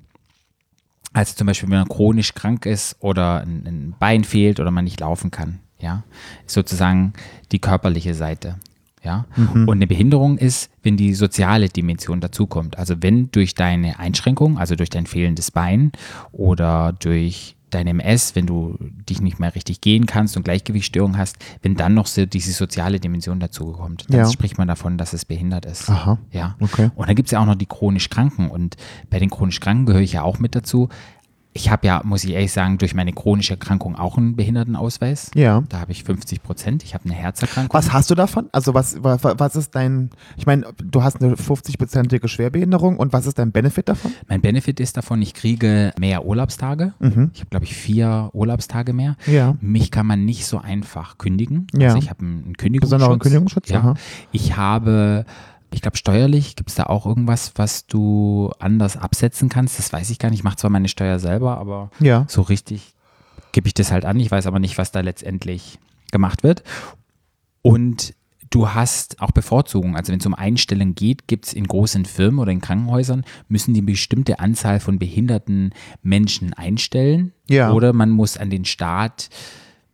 Also zum Beispiel, wenn man chronisch krank ist oder ein, ein Bein fehlt oder man nicht laufen kann. Ja, ist sozusagen die körperliche Seite. Ja, und eine Behinderung ist, wenn die soziale Dimension dazukommt. Also wenn durch deine Einschränkung, also durch dein fehlendes Bein oder durch dein MS, wenn du dich nicht mehr richtig gehen kannst und Gleichgewichtsstörung hast, wenn dann noch so diese soziale Dimension dazukommt, dann Ja. spricht man davon, dass es behindert ist. Aha. Ja. Okay. Und dann gibt es ja auch noch die chronisch Kranken. Und bei den chronisch Kranken gehöre ich ja auch mit dazu. Ich habe ja, muss ich ehrlich sagen, durch meine chronische Erkrankung auch einen Behindertenausweis. Ja. Da habe ich 50 Prozent. Ich habe eine Herzerkrankung. Was hast du davon? Also was, was, was ist dein, ich meine, du hast eine 50-prozentige Schwerbehinderung und was ist dein Benefit davon? Mein Benefit ist davon, ich kriege mehr Urlaubstage. Mhm. Ich habe, glaube ich, vier Urlaubstage mehr. Ja. Mich kann man nicht so einfach kündigen. Ja. Also ich habe einen Kündigungsschutz. Besonderen Kündigungsschutz, Ja. aha. Ich habe, ich glaube, steuerlich gibt es da auch irgendwas, was du anders absetzen kannst. Das weiß ich gar nicht. Ich mache zwar meine Steuer selber, aber Ja. so richtig gebe ich das halt an. Ich weiß aber nicht, was da letztendlich gemacht wird. Und du hast auch Bevorzugungen. Also wenn es um Einstellen geht, gibt es in großen Firmen oder in Krankenhäusern, müssen die eine bestimmte Anzahl von behinderten Menschen einstellen. Ja. Oder man muss an den Staat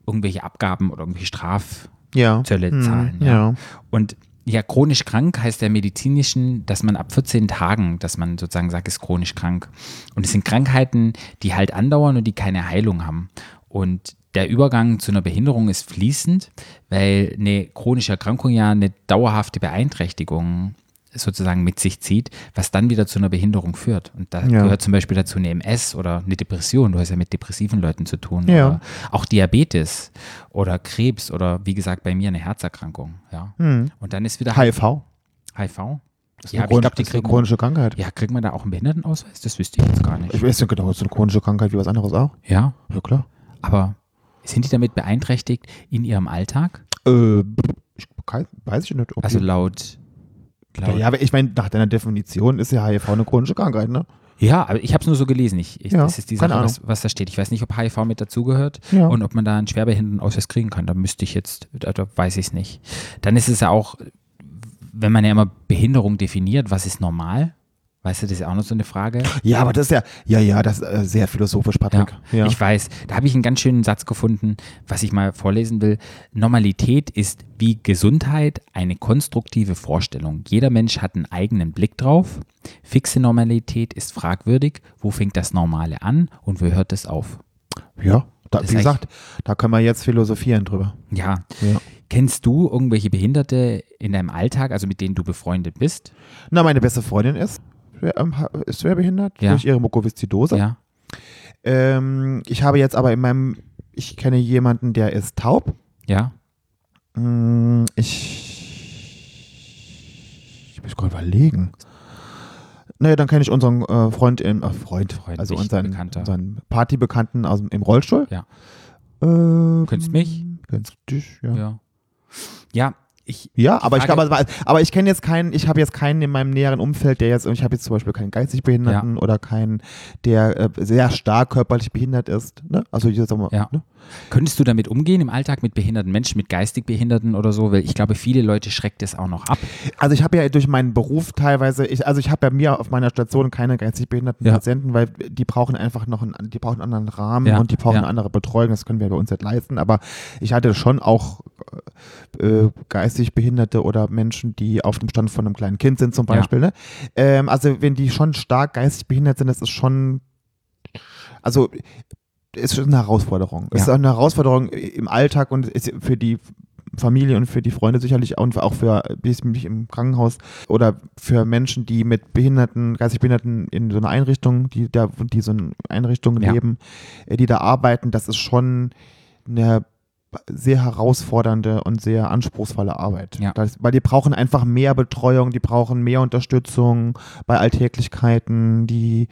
irgendwelche Abgaben oder irgendwelche Strafzölle Ja. Mhm. zahlen. Ja. Und ja, chronisch krank heißt ja medizinischen, dass man ab 14 Tagen, dass man sozusagen sagt, ist chronisch krank. Und es sind Krankheiten, die halt andauern und die keine Heilung haben. Und der Übergang zu einer Behinderung ist fließend, weil eine chronische Erkrankung ja eine dauerhafte Beeinträchtigung sozusagen mit sich zieht, was dann wieder zu einer Behinderung führt. Und da Ja. gehört zum Beispiel dazu eine MS oder eine Depression. Du hast ja mit depressiven Leuten zu tun. Ja. Auch Diabetes oder Krebs oder wie gesagt bei mir eine Herzerkrankung. Ja. Hm. Und dann ist wieder HIV. HIV. Das ist Ja, eine, ich chronische, eine kriegen chronische Krankheit. ja, kriegt man da auch einen Behindertenausweis? Das wüsste ich jetzt gar nicht. Ich weiß nicht genau, das ist eine chronische Krankheit wie was anderes auch. Ja, Ja, klar. aber sind die damit beeinträchtigt in ihrem Alltag? Äh, ich, weiß ich nicht. Ob Also laut. Ja, laut ja, aber ich meine, nach deiner Definition ist ja HIV eine chronische Krankheit, ne? Ja, aber ich habe es nur so gelesen. Ich, ich, Ja, das ist die Sache, was, was da steht. Ich weiß nicht, ob HIV mit dazugehört Ja. und ob man da einen Schwerbehindertenausweis kriegen kann. Da müsste ich jetzt, da, da weiß ich es nicht. Dann ist es ja auch, wenn man ja immer Behinderung definiert, was ist normal? Weißt du, das ist ja auch noch so eine Frage. Ja, aber das ist ja, ja, ja, das ist äh, sehr philosophisch, Patrick. Ja. Ich weiß, da habe ich einen ganz schönen Satz gefunden, was ich mal vorlesen will. Normalität ist wie Gesundheit eine konstruktive Vorstellung. Jeder Mensch hat einen eigenen Blick drauf. Fixe Normalität ist fragwürdig. Wo fängt das Normale an und wo hört es auf? ja, da, wie ist gesagt, da können wir jetzt philosophieren drüber. Ja. Ja. Kennst du irgendwelche Behinderte in deinem Alltag, also mit denen du befreundet bist? Na, meine beste Freundin ist, schwer- ähm, schwerbehindert Ja. durch ihre Mukoviszidose. Ja. Ähm, ich habe jetzt aber in meinem, ich kenne jemanden, der ist taub. Ja. Mm, Ich, ich muss gerade überlegen. Naja, dann kenne ich unseren äh, Freund, im, äh, Freund, Freund, also unseren, Bekannter. unseren Partybekannten aus, im Rollstuhl. Ja. Äh, Kennst mich? Kennst dich, ja. Ja, Ja. Ja, ich. aber ich aber, aber ich kenne jetzt keinen, ich habe jetzt keinen in meinem näheren Umfeld, der jetzt, ich habe jetzt zum Beispiel keinen geistig Behinderten oder keinen, der äh, sehr stark körperlich behindert ist. Ne? Also ich sag mal, Ja. ne? Könntest du damit umgehen im Alltag mit behinderten Menschen, mit geistig Behinderten oder so? Weil ich glaube, viele Leute schreckt das auch noch ab. Also ich habe ja durch meinen Beruf teilweise, ich, also ich habe bei mir auf meiner Station keine geistig behinderten Ja. Patienten, weil die brauchen einfach noch einen, die brauchen einen anderen Rahmen Ja, und die brauchen ja. eine andere Betreuung, das können wir bei uns nicht leisten. Aber ich hatte schon auch äh, geistig Behinderte oder Menschen, die auf dem Stand von einem kleinen Kind sind zum Ja. Beispiel. Ne? Ähm, also wenn die schon stark geistig behindert sind, das ist schon, also ist schon eine Herausforderung. Es ist Ja. auch eine Herausforderung im Alltag und ist für die Familie und für die Freunde sicherlich und auch für mich im Krankenhaus oder für Menschen, die mit Behinderten, geistig Behinderten in so einer Einrichtung, die da, die so in Einrichtungen Ja. leben, äh, die da arbeiten, das ist schon eine sehr herausfordernde und sehr anspruchsvolle Arbeit. Ja. Das, weil die brauchen einfach mehr Betreuung, die brauchen mehr Unterstützung bei Alltäglichkeiten, die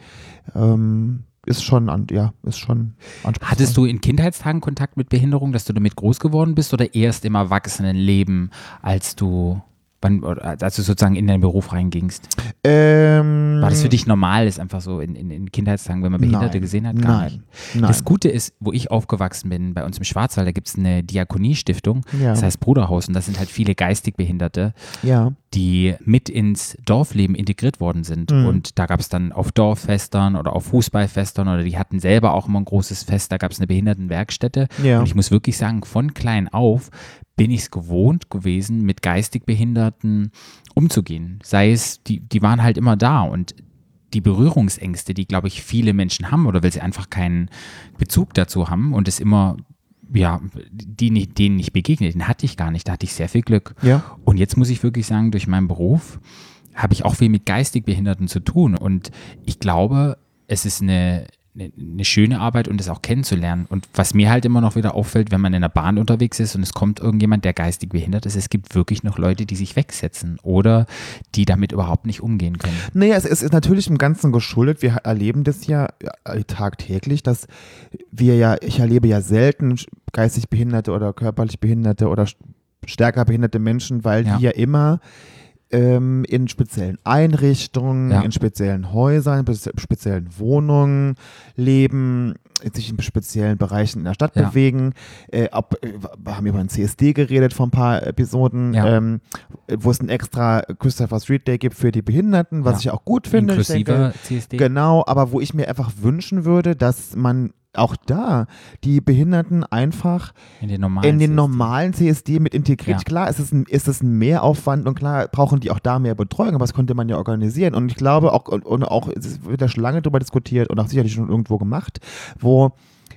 ähm, ist schon an, ja, ist schon anspruchsvoll. Hattest du in Kindheitstagen Kontakt mit Behinderung, dass du damit groß geworden bist oder erst im Erwachsenenleben, als du, wann, als du sozusagen in deinen Beruf reingingst? ähm, War das für dich normal, ist einfach so in, in, in Kindheitstagen, wenn man Behinderte nein, gesehen hat? Gar nein, nicht. Nein. Das Gute ist, wo ich aufgewachsen bin, bei uns im Schwarzwald, da gibt es eine Diakoniestiftung, Ja. das heißt Bruderhaus, und das sind halt viele geistig Behinderte, ja. die mit ins Dorfleben integriert worden sind. Mhm. Und da gab es dann auf Dorffestern oder auf Fußballfestern oder die hatten selber auch immer ein großes Fest, da gab es eine Behindertenwerkstätte. Ja. Und ich muss wirklich sagen, von klein auf bin ich es gewohnt gewesen, mit geistig Behinderten umzugehen. Sei es, die, die waren halt immer da und die Berührungsängste, die, glaube ich, viele Menschen haben oder weil sie einfach keinen Bezug dazu haben und es immer, ja, die nicht, denen nicht begegnet, den hatte ich gar nicht, da hatte ich sehr viel Glück. Ja. Und jetzt muss ich wirklich sagen, durch meinen Beruf habe ich auch viel mit geistig Behinderten zu tun. Und ich glaube, es ist eine, eine, schöne Arbeit und es auch kennenzulernen. Und was mir halt immer noch wieder auffällt, wenn man in der Bahn unterwegs ist und es kommt irgendjemand, der geistig behindert ist, es gibt wirklich noch Leute, die sich wegsetzen oder die damit überhaupt nicht umgehen können. Naja, es, es ist natürlich im Ganzen geschuldet. Wir erleben das ja äh, tagtäglich, dass wir ja, ich erlebe ja selten geistig Behinderte oder körperlich Behinderte oder st- stärker behinderte Menschen, weil Ja. die ja immer ähm, in speziellen Einrichtungen, Ja. in speziellen Häusern, in speziellen Wohnungen leben, sich in speziellen Bereichen in der Stadt Ja. bewegen. Äh, ob, äh, wir haben über ein CSD geredet vor ein paar Episoden, Ja. ähm, wo es einen extra Christopher Street Day gibt für die Behinderten, was ich auch gut finde. Inklusive denke, CSD. Genau, aber wo ich mir einfach wünschen würde, dass man auch da die Behinderten einfach in den normalen in den CSD. normalen CSD mit integriert. Ja. Klar, ist es, ein, ist es ein Mehraufwand und klar brauchen die auch da mehr Betreuung, aber das konnte man ja organisieren. Und ich glaube auch, und, und auch, es wird da schon lange drüber diskutiert und auch sicherlich schon irgendwo gemacht, wo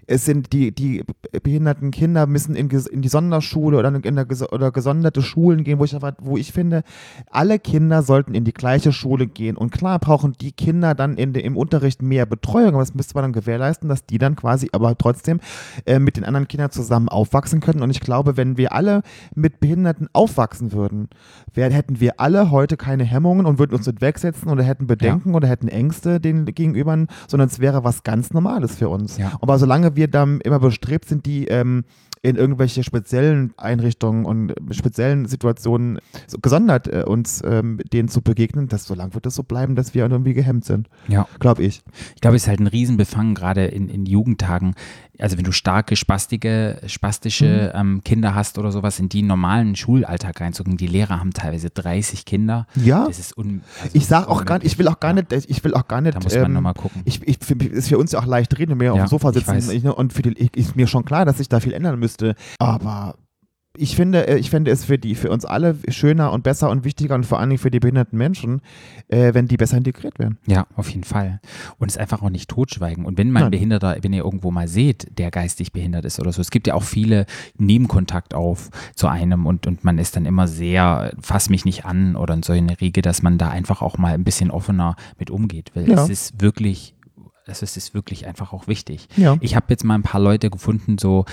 es sind die, die behinderten Kinder müssen in, in die Sonderschule oder in der, ges- oder gesonderte Schulen gehen, wo ich, einfach- wo ich finde, alle Kinder sollten in die gleiche Schule gehen. Und klar brauchen die Kinder dann in im Unterricht mehr Betreuung, aber das müsste man dann gewährleisten, dass die dann quasi aber trotzdem äh, mit den anderen Kindern zusammen aufwachsen können. Und ich glaube, wenn wir alle mit Behinderten aufwachsen würden, wär, hätten wir alle heute keine Hemmungen und würden uns nicht wegsetzen oder hätten Bedenken oder hätten Ängste den gegenüber, sondern es wäre was ganz Normales für uns. Ja. Aber solange wir dann immer bestrebt sind, die ähm, in irgendwelche speziellen Einrichtungen und speziellen Situationen so gesondert äh, uns ähm, denen zu begegnen, dass solange wird es so bleiben, dass wir irgendwie gehemmt sind, Ja. glaube ich. Ich glaube, es ist halt ein Riesenbefangen, gerade in, in Jugendtagen. Also wenn du starke, spastige, spastische Mhm. ähm, Kinder hast oder sowas, in die normalen Schulalltag reinzugucken. Die Lehrer haben teilweise 30 Kinder. Ja. Das ist un, also Ich sag auch gar nicht, ich will auch gar nicht, ich will auch gar nicht. Da muss man ähm, nochmal gucken. Ich, ich, für, ist für uns ja auch leicht reden, wenn wir auf Ja, dem Sofa sitzen. Ich, ne, und für die, ich, ist mir schon klar, dass sich da viel ändern müsste. Aber ich finde, äh, ich finde es für die, für uns alle schöner und besser und wichtiger und vor allen Dingen für die behinderten Menschen, äh, wenn die besser integriert werden. Ja, auf jeden Fall. Und es einfach auch nicht totschweigen. Und wenn Nein. Behinderter, wenn ihr irgendwo mal seht, der geistig behindert ist oder so, es gibt ja auch viele Nebenkontakt auf zu einem und, und man ist dann immer sehr, fass mich nicht an oder in so eine Riege, dass man da einfach auch mal ein bisschen offener mit umgeht. Weil Ja. es ist wirklich, es ist, ist wirklich einfach auch wichtig. Ja. Ich habe jetzt mal ein paar Leute gefunden, so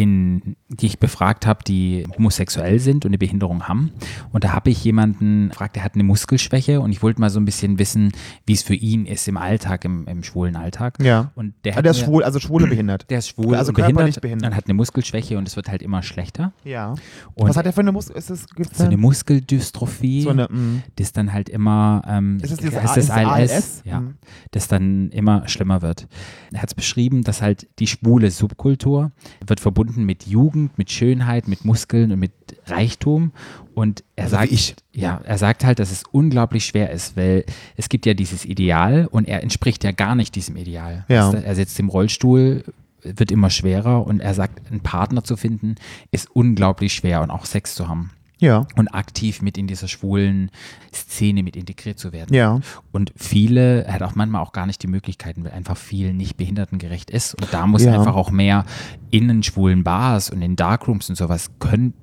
in, die ich befragt habe, die homosexuell sind und eine Behinderung haben. Und da habe ich jemanden gefragt, der hat eine Muskelschwäche und ich wollte mal so ein bisschen wissen, wie es für ihn ist im Alltag, im, im schwulen Alltag. Ja. Und der, hat der ist schwul, also schwule behindert. Der ist schwul Also behindert, behindert. und hat eine Muskelschwäche und es wird halt immer schlechter. Ja. Und Was hat er für eine Muskel? Ist so eine Muskeldystrophie, so eine, mm. das dann halt immer, ähm, Ist es diese heißt das ALS, ALS? ja, Mhm. das dann immer schlimmer wird. Er hat es beschrieben, dass halt die schwule Subkultur wird verbunden mit Jugend, mit Schönheit, mit Muskeln und mit Reichtum und er Also sagt, ich. ja, er sagt halt, dass es unglaublich schwer ist, weil es gibt ja dieses Ideal und er entspricht ja gar nicht diesem Ideal. Ja. Du, Er sitzt im Rollstuhl, wird immer schwerer und er sagt, einen Partner zu finden ist unglaublich schwer und auch Sex zu haben Ja. und aktiv mit in dieser schwulen Szene mit integriert zu werden. Ja. Und viele, hat auch manchmal auch gar nicht die Möglichkeiten, weil einfach viel nicht behindertengerecht ist. Und da muss Ja. einfach auch mehr in den schwulen Bars und in Darkrooms und sowas können,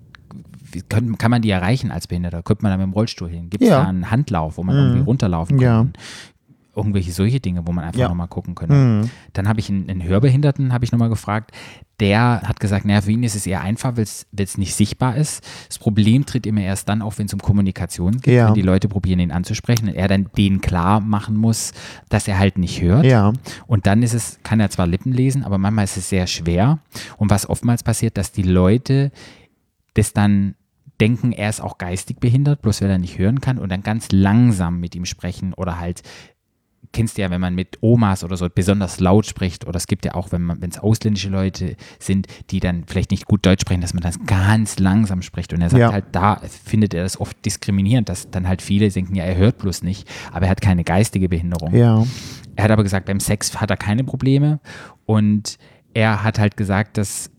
können, kann man die erreichen als Behinderter? Kommt man da mit dem Rollstuhl hin? Gibt es Ja. da einen Handlauf, wo man Mhm. irgendwie runterlaufen Ja. kann? Irgendwelche solche Dinge, wo man einfach Ja. nochmal gucken könnte. Mhm. Dann habe ich einen, einen Hörbehinderten, habe ich nochmal gefragt. Der hat gesagt, naja, für ihn ist es eher einfach, weil es nicht sichtbar ist. Das Problem tritt immer erst dann auf, wenn es um Kommunikation geht, Ja. wenn die Leute probieren, ihn anzusprechen und er dann denen klar machen muss, dass er halt nicht hört. Ja. Und dann ist es, kann er zwar Lippen lesen, aber manchmal ist es sehr schwer. Und was oftmals passiert, dass die Leute das dann denken, er ist auch geistig behindert, bloß weil er nicht hören kann und dann ganz langsam mit ihm sprechen oder halt kennst du ja, wenn man mit Omas oder so besonders laut spricht, oder es gibt ja auch, wenn es ausländische Leute sind, die dann vielleicht nicht gut Deutsch sprechen, dass man das ganz langsam spricht. Und er sagt Ja. halt, da findet er das oft diskriminierend, dass dann halt viele denken, ja, er hört bloß nicht, aber er hat keine geistige Behinderung. Ja. Er hat aber gesagt, beim Sex hat er keine Probleme und er hat halt gesagt, dass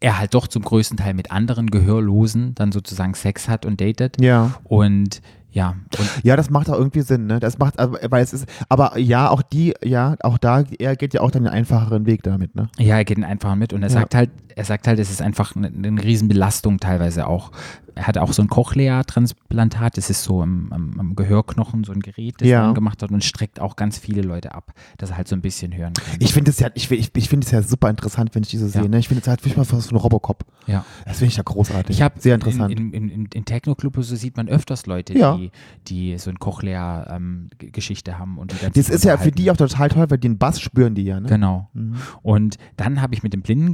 er halt doch zum größten Teil mit anderen Gehörlosen dann sozusagen Sex hat und datet. Ja. Und ja, Ja, das macht auch irgendwie Sinn, ne? Das macht, aber- weil es ist, aber ja, auch die, ja, auch da, er geht ja auch dann den einfacheren Weg damit, ne? Ja, er geht einfach mit und er Ja. sagt halt, er sagt halt, es ist einfach eine, eine Riesenbelastung teilweise auch. Er hat auch so ein Cochlea-Transplantat, das ist so im, am, am Gehörknochen so ein Gerät, das Ja. er gemacht hat und streckt auch ganz viele Leute ab, dass er halt so ein bisschen hören kann. Ich finde es ja, ich, ich, ich finde es ja super interessant, wenn ich diese Ja. sehe, ne? Ich finde es halt wirklich mal so ein Robocop. ja. Das finde ich ja großartig. Ich habe sehr interessant. In, in, in, in Techno-Club so sieht man öfters Leute, Ja. die, die so eine Cochlea-Geschichte haben und die das ist ja für die auch total toll, weil den Bass spüren die ja, ne? Genau. Mhm. Und dann habe ich mit dem Blinden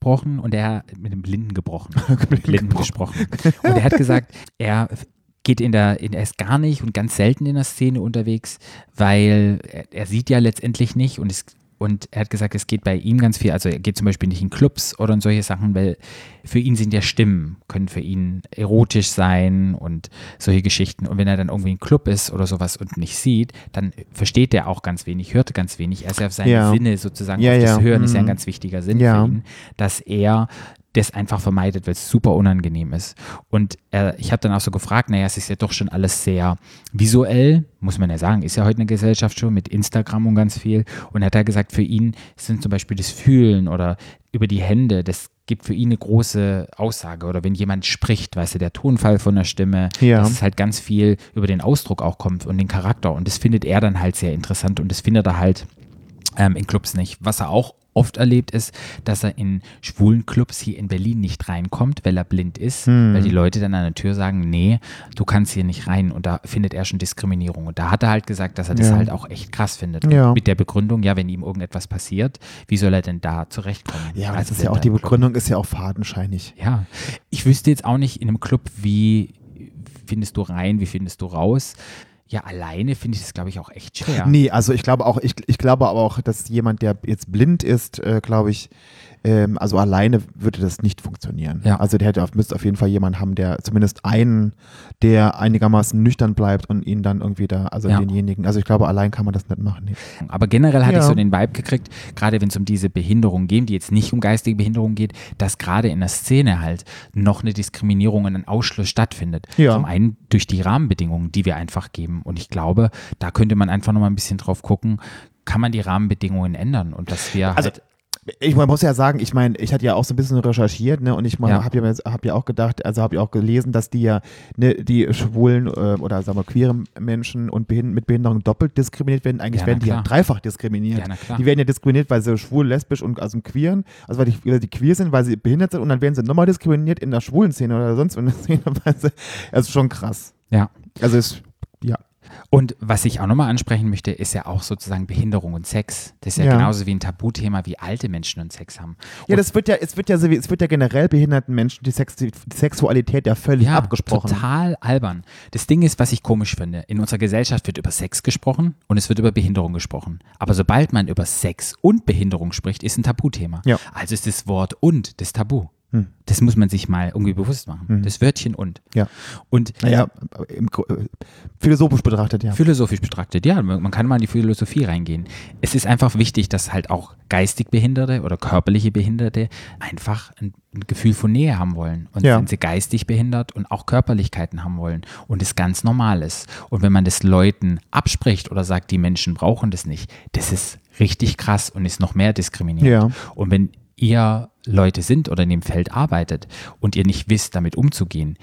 gebrochen und er mit dem Blinden gebrochen, (laughs) mit Blinden gesprochen. Und er hat gesagt, er geht in der, in, er ist gar nicht und ganz selten in der Szene unterwegs, weil er, er sieht ja letztendlich nicht und es und er hat gesagt, es geht bei ihm ganz viel, also er geht zum Beispiel nicht in Clubs oder in solche Sachen, weil für ihn sind ja Stimmen, können für ihn erotisch sein und solche Geschichten. Und wenn er dann irgendwie im Club ist oder sowas und nicht sieht, dann versteht er auch ganz wenig, hört ganz wenig. Er ist ja auf seine Ja. Sinne sozusagen, Ja, auf das ja. Hören ist ja ein Mhm. ganz wichtiger Sinn Ja. für ihn, dass er das einfach vermeidet, weil es super unangenehm ist. Und er, ich habe dann auch so gefragt, naja, es ist ja doch schon alles sehr visuell, muss man ja sagen, ist ja heute eine Gesellschaft schon mit Instagram und ganz viel. Und er hat da gesagt, für ihn sind zum Beispiel das Fühlen oder über die Hände, das gibt für ihn eine große Aussage. Oder wenn jemand spricht, weißt du, der Tonfall von der Stimme, Ja. dass es halt ganz viel über den Ausdruck auch kommt und den Charakter. Und das findet er dann halt sehr interessant und das findet er halt ähm, in Clubs nicht. Was er auch oft erlebt ist, dass er in schwulen Clubs hier in Berlin nicht reinkommt, weil er blind ist, Hm. weil die Leute dann an der Tür sagen, nee, du kannst hier nicht rein und da findet er schon Diskriminierung. Und da hat er halt gesagt, dass er das Ja. halt auch echt krass findet. Ja. Mit der Begründung, ja, wenn ihm irgendetwas passiert, wie soll er denn da zurechtkommen? Ja, aber Also das ist ja auch, die Begründung ist ja auch fadenscheinig. Ja, ich wüsste jetzt auch nicht in einem Club, wie findest du rein, wie findest du raus. Ja, alleine finde ich das, glaube ich, auch echt schwer. Nee, also ich glaube auch, ich, ich glaube aber auch, dass jemand, der jetzt blind ist, äh, glaube ich, ähm, also alleine würde das nicht funktionieren. Ja. Also der hätte auf, müsste auf jeden Fall jemanden haben, der zumindest einen, der einigermaßen nüchtern bleibt und ihn dann irgendwie da, also Ja. denjenigen, also ich glaube, allein kann man das nicht machen. Nee. Aber generell hatte Ja. ich so den Vibe gekriegt, gerade wenn es um diese Behinderung geht, die jetzt nicht um geistige Behinderung geht, dass gerade in der Szene halt noch eine Diskriminierung und ein Ausschluss stattfindet. Ja. Zum einen durch die Rahmenbedingungen, die wir einfach geben. Und ich glaube, da könnte man einfach noch mal ein bisschen drauf gucken, kann man die Rahmenbedingungen ändern und dass wir Also halt Ich man muss ja sagen, ich meine, ich hatte ja auch so ein bisschen recherchiert, ne, und ich Ja. habe ja, hab ja auch gedacht, also habe ja auch gelesen, dass die ja, ne, die schwulen äh, oder sagen wir queeren Menschen und Behind mit Behinderung doppelt diskriminiert werden. Eigentlich Ja, werden die ja dreifach diskriminiert. Ja. Die werden ja diskriminiert, weil sie schwul, lesbisch und also queeren, also weil die, weil die queer sind, weil sie behindert sind und dann werden sie nochmal diskriminiert in der schwulen Szene oder sonst in der (laughs) Szene, ist schon krass. Ja. Also ist, ja. Und was ich auch nochmal ansprechen möchte, ist ja auch sozusagen Behinderung und Sex. Das ist ja, Ja. genauso wie ein Tabuthema, wie alte Menschen und Sex haben. Ja, das wird ja, es wird ja, so wie- es wird ja generell behinderten Menschen die, Sex, die Sexualität ja völlig ja, abgesprochen. total albern. Das Ding ist, was ich komisch finde, in unserer Gesellschaft wird über Sex gesprochen und es wird über Behinderung gesprochen. Aber sobald man über Sex und Behinderung spricht, ist ein Tabuthema. Ja. Also ist das Wort und das Tabu. Hm. Das muss man sich mal irgendwie bewusst machen. Hm. Das Wörtchen und. Ja. Und Naja, im, Gro- äh, philosophisch betrachtet, ja. philosophisch betrachtet, ja, man kann mal in die Philosophie reingehen. Es ist einfach wichtig, dass halt auch geistig Behinderte oder körperliche Behinderte einfach ein, ein Gefühl von Nähe haben wollen. Und Ja. sind sie geistig behindert und auch Körperlichkeiten haben wollen und es ganz normal ist. Und wenn man das Leuten abspricht oder sagt, die Menschen brauchen das nicht, das ist richtig krass und ist noch mehr diskriminierend. Ja. Und wenn ihr Leute sind oder in dem Feld arbeitet und ihr nicht wisst, damit umzugehen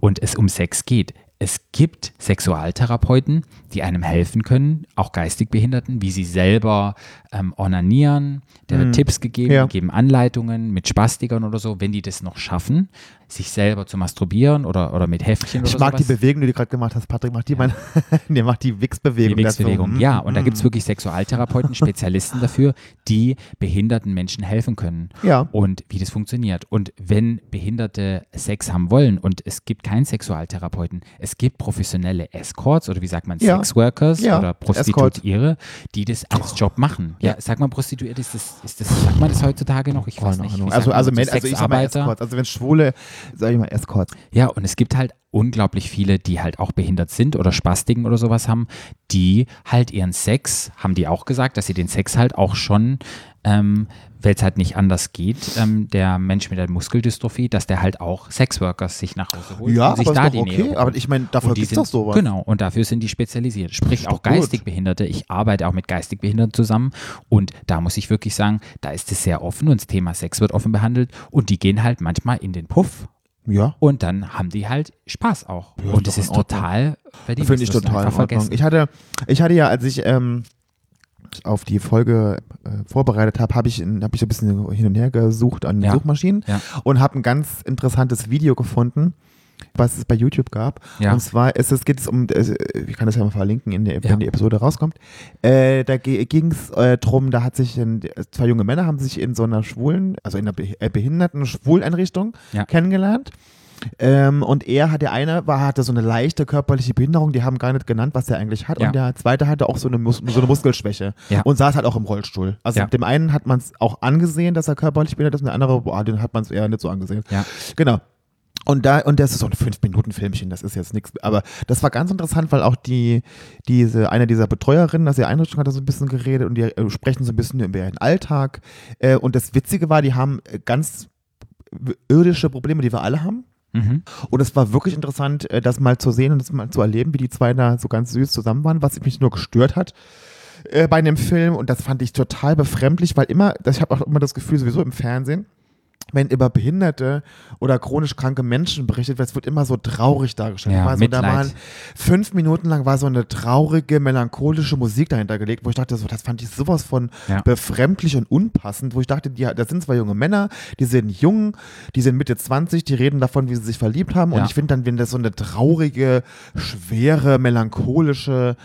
und es um Sex geht, es gibt Sexualtherapeuten, die einem helfen können, auch geistig Behinderten, wie sie selber ähm, onanieren, der wird Tipps gegeben, Ja. geben Anleitungen mit Spastikern oder so, wenn die das noch schaffen, sich selber zu masturbieren oder, oder mit Heftchen Ich oder mag die sowas. Bewegung, die du gerade gemacht hast, Patrick. Mach die mal. (laughs) Der macht die Wix-Bewegung. Die Wix-Bewegung. Ja, und da mm. gibt es wirklich Sexualtherapeuten, Spezialisten (laughs) dafür, die behinderten Menschen helfen können. Ja. Und wie das funktioniert. Und wenn Behinderte Sex haben wollen und es gibt keinen Sexualtherapeuten, es gibt professionelle Escorts oder wie sagt man, Ja. Sexworkers Ja, oder Prostituiere, die das als Job machen. Ja, sag mal, Prostituiert ist das, ist das, sagt man das heutzutage noch? Ich weiß Keine nicht. Also, also, man Men- so also ich sag mal? Escorts. Also wenn Schwule, sag ich mal Escorts. Ja, und es gibt halt unglaublich viele, die halt auch behindert sind oder Spastiken oder sowas haben, die halt ihren Sex, haben die auch gesagt, dass sie den Sex halt auch schon, ähm, weil es halt nicht anders geht, ähm, der Mensch mit der Muskeldystrophie, dass der halt auch Sexworkers sich nach Hause holt Ja, und sich aber da die Nähe okay. Aber ich meine, dafür gibt es sind, doch sowas. Genau, und dafür sind die spezialisiert. Sprich auch gut. geistig Behinderte. Ich arbeite auch mit geistig Behinderten zusammen und da muss ich wirklich sagen, da ist es sehr offen und das Thema Sex wird offen behandelt und die gehen halt manchmal in den Puff Ja. und dann haben die halt Spaß auch. Ja, und das ist total verdient. Finde ich total. Ich hatte, ich hatte ja, als ich ähm, auf die Folge äh, vorbereitet habe, habe ich, hab ich ein bisschen hin und her gesucht an Ja. Suchmaschinen Ja. und habe ein ganz interessantes Video gefunden, was es bei YouTube gab. Ja. Und zwar ist es, geht es um, äh, ich kann das ja mal verlinken, in der, wenn die Episode rauskommt. Äh, da ging es äh, drum, da hat sich ein, zwei junge Männer haben sich in so einer schwulen, also in einer äh, behinderten Schwuleinrichtung kennengelernt. Ähm, und er hat der eine war, hatte so eine leichte körperliche Behinderung, die haben gar nicht genannt, was er eigentlich hat. Ja. Und der zweite hatte auch so eine, Mus so eine Muskelschwäche Ja. und saß halt auch im Rollstuhl. Also Ja. dem einen hat man es auch angesehen, dass er körperlich behindert ist, und der andere, boah, den hat man es eher nicht so angesehen. Ja. Genau. Und da, und das ist so ein 5-Minuten-Filmchen, das ist jetzt nichts. Aber das war ganz interessant, weil auch die, diese, einer dieser Betreuerinnen aus der Einrichtung hat da so ein bisschen geredet und die äh, sprechen so ein bisschen über ihren Alltag. Äh, und das Witzige war, die haben äh, ganz irdische Probleme, die wir alle haben. Mhm. Und es war wirklich interessant, äh, das mal zu sehen und das mal zu erleben, wie die zwei da so ganz süß zusammen waren, was mich nur gestört hat äh, bei dem Film. Und das fand ich total befremdlich, weil immer, ich habe auch immer das Gefühl, sowieso im Fernsehen, wenn über behinderte oder chronisch kranke Menschen berichtet wird, es wird immer so traurig dargestellt. Ja, Da war so, da waren fünf Minuten lang war so eine traurige, melancholische Musik dahinter gelegt, wo ich dachte, so, das fand ich sowas von Ja. befremdlich und unpassend, wo ich dachte, die, das sind zwei junge Männer, die sind jung, die sind Mitte 20, die reden davon, wie sie sich verliebt haben. Und Ja. ich finde dann, wenn das so eine traurige, schwere, melancholische,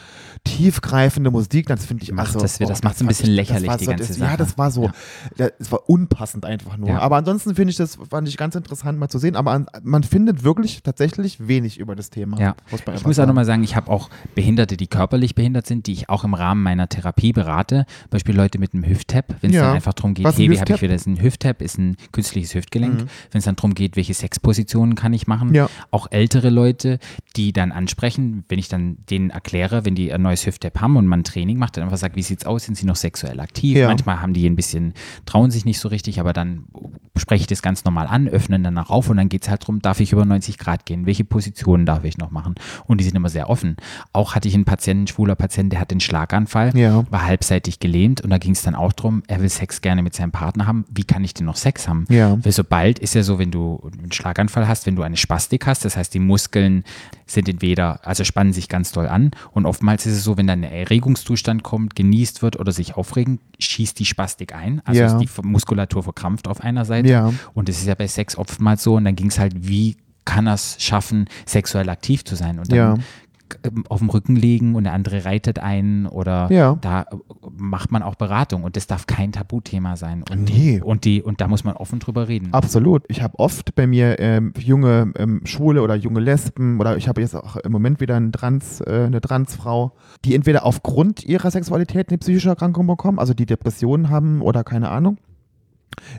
tiefgreifende Musik, das finde ich Macht also, das- das macht's ein fand bisschen ich- lächerlich, war die so, ganze das, Sache. Ja, das war so, Ja. das war unpassend einfach nur. Ja. Aber ansonsten finde ich das, fand ich ganz interessant mal zu sehen. Aber an, man findet wirklich tatsächlich wenig über das Thema. Ja, ich muss auch nochmal sagen, ich habe auch Behinderte, die körperlich behindert sind, die ich auch im Rahmen meiner Therapie berate. Beispiel Leute mit einem Hüft-Tap, wenn es dann einfach darum geht, Was ein hey, wie habe ich wieder das? Ein Hüft-Tap ist ein künstliches Hüftgelenk. Mhm. Wenn es dann darum geht, welche Sexpositionen kann ich machen. Auch ältere Leute, die dann ansprechen, wenn ich dann denen erkläre, wenn die ein neues Hüft-Tap haben und man ein Training macht, dann einfach sagt, wie sieht's aus? Sind sie noch sexuell aktiv? Ja. Manchmal haben die ein bisschen, trauen sich nicht so richtig, aber dann spreche ich das ganz normal an, öffnen dann auch auf und dann geht es halt darum, darf ich über 90 Grad gehen? Welche Positionen darf ich noch machen? Und die sind immer sehr offen. Auch hatte ich einen Patienten, einen schwuler Patient, der hat den Schlaganfall, Ja. war halbseitig gelähmt und da ging es dann auch darum, er will Sex gerne mit seinem Partner haben. Wie kann ich denn noch Sex haben? Ja. Weil sobald ist ja so, wenn du einen Schlaganfall hast, wenn du eine Spastik hast, das heißt, die Muskeln sind entweder, also spannen sich ganz doll an und oftmals ist es so, wenn dann ein Erregungszustand kommt, genießt wird oder sich aufregen, schießt die Spastik ein, also Ja. ist die Muskulatur verkrampft auf einer Seite Ja. und das ist ja bei Sex oftmals so und dann ging es halt, wie kann er es schaffen, sexuell aktiv zu sein und dann Ja. Ähm, auf dem Rücken liegen und der andere reitet ein oder Ja. da äh, macht man auch Beratung und das darf kein Tabuthema sein. Und, Nee. und, die, und da muss man offen drüber reden. Absolut. Ich habe oft bei mir ähm, junge ähm, Schwule oder junge Lesben oder ich habe jetzt auch im Moment wieder einen Trans, äh, eine Transfrau, die entweder aufgrund ihrer Sexualität eine psychische Erkrankung bekommen, also die Depressionen haben oder keine Ahnung.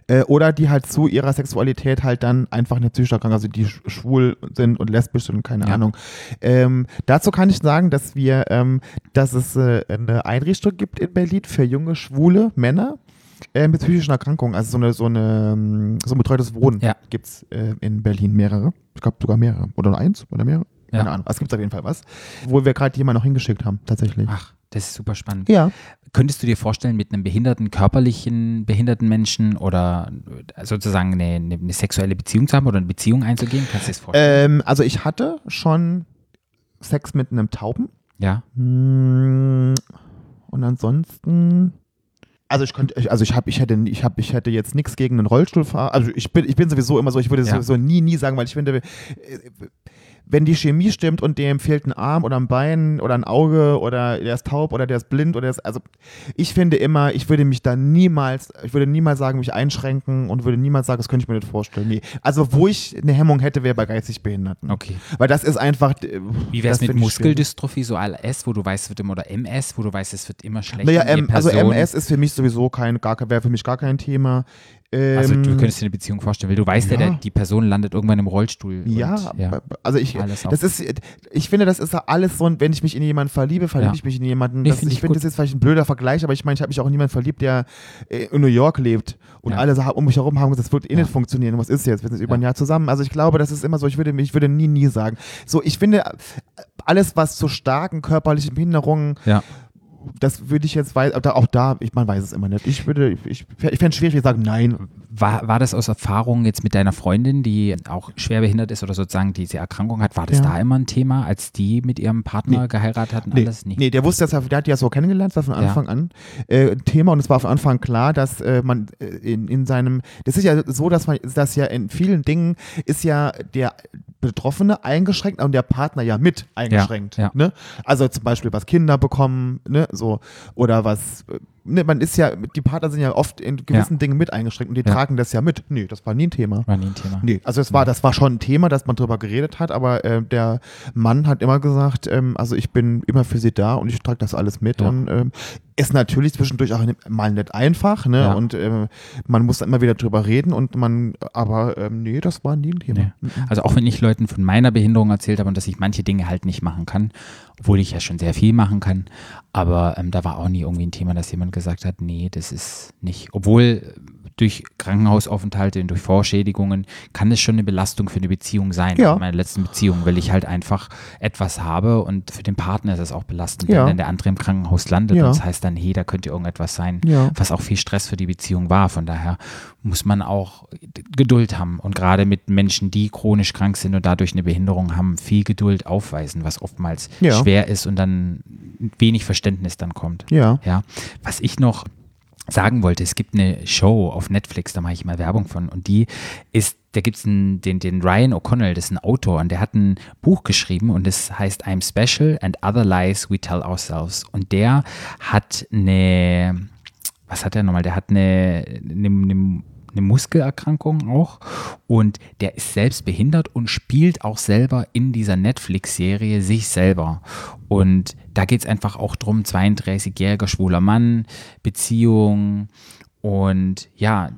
Äh, oder die halt zu ihrer Sexualität halt dann einfach eine psychische Erkrankung, also die sch- schwul sind und lesbisch sind und keine Ja. Ahnung. Ähm, dazu kann ich sagen, dass wir, ähm, dass es äh, eine Einrichtung gibt in Berlin für junge schwule Männer äh, mit psychischen Erkrankungen. Also so eine, so eine, so ein betreutes Wohnen Ja. gibt es äh, in Berlin mehrere. Ich glaube sogar mehrere. Oder nur eins oder mehrere. Ja. Keine Ahnung. Es gibt auf jeden Fall was. Wo wir gerade jemanden noch hingeschickt haben, tatsächlich. Ach, Das ist super spannend. Ja. Könntest du dir vorstellen, mit einem behinderten, körperlichen, behinderten Menschen oder sozusagen eine, eine, eine sexuelle Beziehung zu haben oder eine Beziehung einzugehen? Kannst du dir das vorstellen? Ähm, also ich hatte schon Sex mit einem Tauben. ja. Mm, Und ansonsten. Also ich könnte, also ich habe, ich hätte, ich habe, ich hätte jetzt nichts gegen einen Rollstuhlfahrer. Also ich bin, ich bin sowieso immer so, ich würde Ja. sowieso nie, nie sagen, weil ich finde, äh, wenn die Chemie stimmt und dem fehlt ein Arm oder ein Bein oder ein Auge oder der ist taub oder der ist blind oder der ist, also ich finde immer, ich würde mich da niemals, ich würde niemals sagen, mich einschränken und würde niemals sagen, das könnte ich mir nicht vorstellen. Nee. Also wo ich eine Hemmung hätte, wäre bei geistig Behinderten. Okay. Weil das ist einfach. äh, Wie wäre es mit. Muskeldystrophie, so ALS, wo du weißt, es wird immer, oder MS, wo du weißt, es wird immer schlechter? Naja, also MS ist für mich sowieso kein, gar kein, wäre für mich gar kein Thema. Ähm, Also du könntest dir eine Beziehung vorstellen, weil du weißt ja, Ja. die Person landet irgendwann im Rollstuhl. ja, und, ja. also ich, das ist, ich finde, das ist ja alles so, wenn ich mich in jemanden verliebe, verliebe Ja. ich mich in jemanden. Nee, Das, find ich ich finde, das ist vielleicht ein blöder Vergleich, aber ich meine, ich habe mich auch in jemanden verliebt, der äh, in New York lebt und alle um mich herum haben gesagt, das wird eh nicht funktionieren. Was ist jetzt? Wir sind über ein Ja. Jahr zusammen. Also ich glaube, das ist immer so, ich würde, ich würde nie, nie sagen. So, ich finde, alles, was zu starken körperlichen Behinderungen ja. Das würde ich jetzt auch da, ich, man weiß es immer nicht. Ich würde, ich, ich, ich fände es schwierig zu sagen, nein. War, war das aus Erfahrung jetzt mit deiner Freundin, die auch schwer behindert ist oder sozusagen diese Erkrankung hat, war das Ja. da immer ein Thema, als die mit ihrem Partner Nee. geheiratet hatten? Nee, Alles nicht. nee, der wusste das, der hat die ja so kennengelernt, das war von Ja. Anfang an äh, ein Thema und es war von Anfang an klar, dass äh, man äh, in, in seinem, das ist ja so, dass man, dass ja in vielen Dingen ist ja der Betroffene eingeschränkt und der Partner ja mit eingeschränkt. ja. Ne? Also zum Beispiel was Kinder bekommen, ne, so, oder was, ne, man ist ja, die Partner sind ja oft in gewissen Dingen mit eingeschränkt und die Ja. tragen das ja mit. Nee, das war nie ein Thema. War nie ein Thema. Nee, also es war, das war schon ein Thema, dass man drüber geredet hat, aber äh, der Mann hat immer gesagt, ähm, also ich bin immer für sie da und ich trage das alles mit Ja. und ähm, ist natürlich zwischendurch auch mal nicht einfach, ne? Ja. Und ähm, man muss dann immer wieder drüber reden und man, aber ähm, nee, das war nie ein Thema. Nee. Mhm. Also auch wenn ich Leuten von meiner Behinderung erzählt habe und dass ich manche Dinge halt nicht machen kann, obwohl ich ja schon sehr viel machen kann, aber ähm, da war auch nie irgendwie ein Thema, dass jemand gesagt hat, nee, das ist nicht. Obwohl durch Krankenhausaufenthalte und durch Vorschädigungen kann es schon eine Belastung für eine Beziehung sein. Ja. In meiner letzten Beziehung, weil ich halt einfach etwas habe und für den Partner ist es auch belastend, Ja. wenn der andere im Krankenhaus landet Ja. das heißt dann, hey, da könnte irgendetwas sein Ja. was auch viel Stress für die Beziehung war. Von daher muss man auch Geduld haben und gerade mit Menschen, die chronisch krank sind und dadurch eine Behinderung haben, viel Geduld aufweisen, was oftmals schwer ist und dann wenig Verständnis dann kommt. Ja. Ja, was ich noch sagen wollte, es gibt eine Show auf Netflix, da mache ich mal Werbung von und die ist, da gibt es den, den Ryan O'Connell, das ist ein Autor und der hat ein Buch geschrieben und das heißt I'm Special and Other Lies We Tell Ourselves. Und der hat eine, was hat er nochmal, der hat eine, eine, eine eine Muskelerkrankung auch und der ist selbst behindert und spielt auch selber in dieser Netflix-Serie sich selber. Und da geht es einfach auch drum, 32-jähriger schwuler Mann, Beziehung und ja,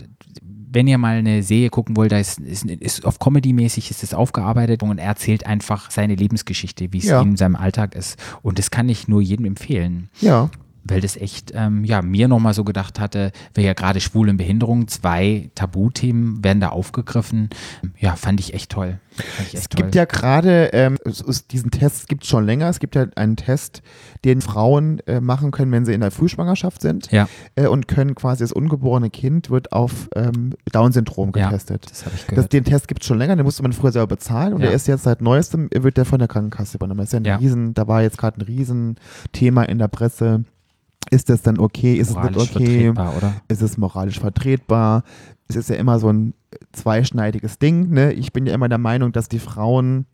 wenn ihr mal eine Serie gucken wollt, da ist, ist, ist auf Comedy-mäßig ist es aufgearbeitet und er erzählt einfach seine Lebensgeschichte, wie es Ja. ihm in seinem Alltag ist. Und das kann ich nur jedem empfehlen Ja. Weil das echt, ähm, ja, mir nochmal so gedacht hatte, wäre ja gerade Schwul und Behinderung, zwei Tabuthemen werden da aufgegriffen. Ja, fand ich echt toll. Ich echt Es gibt toll. ja gerade, ähm, diesen Test gibt es schon länger. Es gibt ja einen Test, den Frauen äh, machen können, wenn sie in der Frühschwangerschaft sind Ja. äh, und können quasi das ungeborene Kind wird auf ähm, Down-Syndrom Ja, getestet. das habe ich Das, gehört. den Test gibt es schon länger, den musste man früher selber bezahlen und Ja. der ist jetzt seit neuestem, wird der von der Krankenkasse übernommen. Das ist ja ein Ja. Riesen, da war jetzt gerade ein Riesenthema in der Presse. Ist das dann okay? Ist Moralisch es nicht okay? Ist es moralisch vertretbar? Es ist ja immer so ein zweischneidiges Ding. Ne? Ich bin ja immer der Meinung, dass die Frauen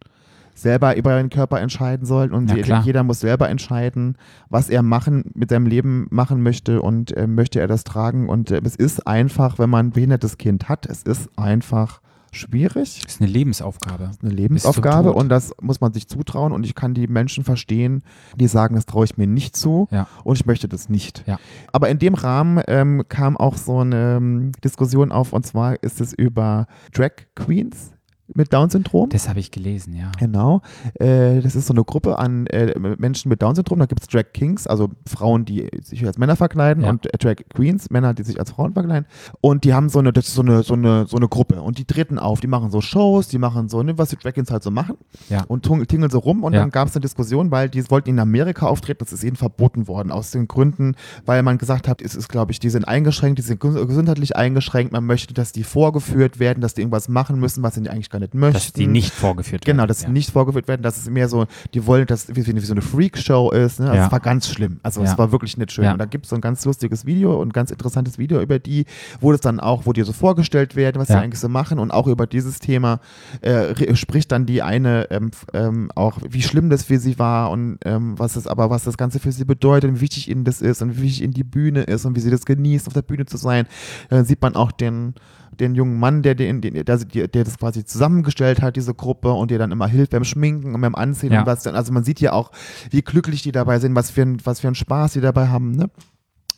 selber über ihren Körper entscheiden sollen und Ja, jeder muss selber entscheiden, was er machen mit seinem Leben machen möchte und äh, möchte er das tragen und äh, es ist einfach, wenn man ein behindertes Kind hat, es ist einfach schwierig, Das ist eine Lebensaufgabe. eine Lebensaufgabe und das muss man sich zutrauen und ich kann die Menschen verstehen, die sagen, das traue ich mir nicht zu Ja. und ich möchte das nicht. Ja. Aber in dem Rahmen ähm, kam auch so eine ähm, Diskussion auf und zwar ist es über Drag Queens mit Down-Syndrom. Das habe ich gelesen, ja. Genau. Äh, das ist so eine Gruppe an äh, Menschen mit Down-Syndrom. Da gibt es Drag Kings, also Frauen, die sich als Männer verkleiden Ja. und äh, Drag Queens, Männer, die sich als Frauen verkleiden. Und die haben so eine, das ist so eine, so eine, so eine Gruppe. Und die treten auf, die machen so Shows, die machen so, ne, was die Drag Kings halt so machen. Ja. Und tingeln so rum. Und Ja. dann gab es eine Diskussion, weil die wollten in Amerika auftreten. Das ist ihnen verboten worden. Aus den Gründen, weil man gesagt hat, es ist, glaube ich, die sind eingeschränkt, die sind ges- gesundheitlich eingeschränkt. Man möchte, dass die vorgeführt werden, dass die irgendwas machen müssen, was sie eigentlich gar nicht möchten. Dass die nicht vorgeführt werden. Genau, dass sie ja. nicht vorgeführt werden, dass es mehr so, die wollen, dass es wie, wie so eine Freakshow ist. Ne? Also Ja. Es war ganz schlimm. Also Ja. es war wirklich nicht schön. Und da gibt es so ein ganz lustiges Video und ganz interessantes Video über die, wo das dann auch, wo die so vorgestellt werden, was sie eigentlich so machen und auch über dieses Thema äh, spricht dann die eine ähm, ähm, auch, wie schlimm das für sie war und ähm, was es aber, was das Ganze für sie bedeutet und wie wichtig ihnen das ist und wie wichtig ihnen die Bühne ist und wie sie das genießt, auf der Bühne zu sein. Dann sieht man auch den den jungen Mann, der, den, den, der, der, das quasi zusammengestellt hat, diese Gruppe, und der dann immer hilft beim Schminken und beim Anziehen Ja. und was dann. Also man sieht ja auch, wie glücklich die dabei sind, was für ein, was für ein Spaß die dabei haben, ne?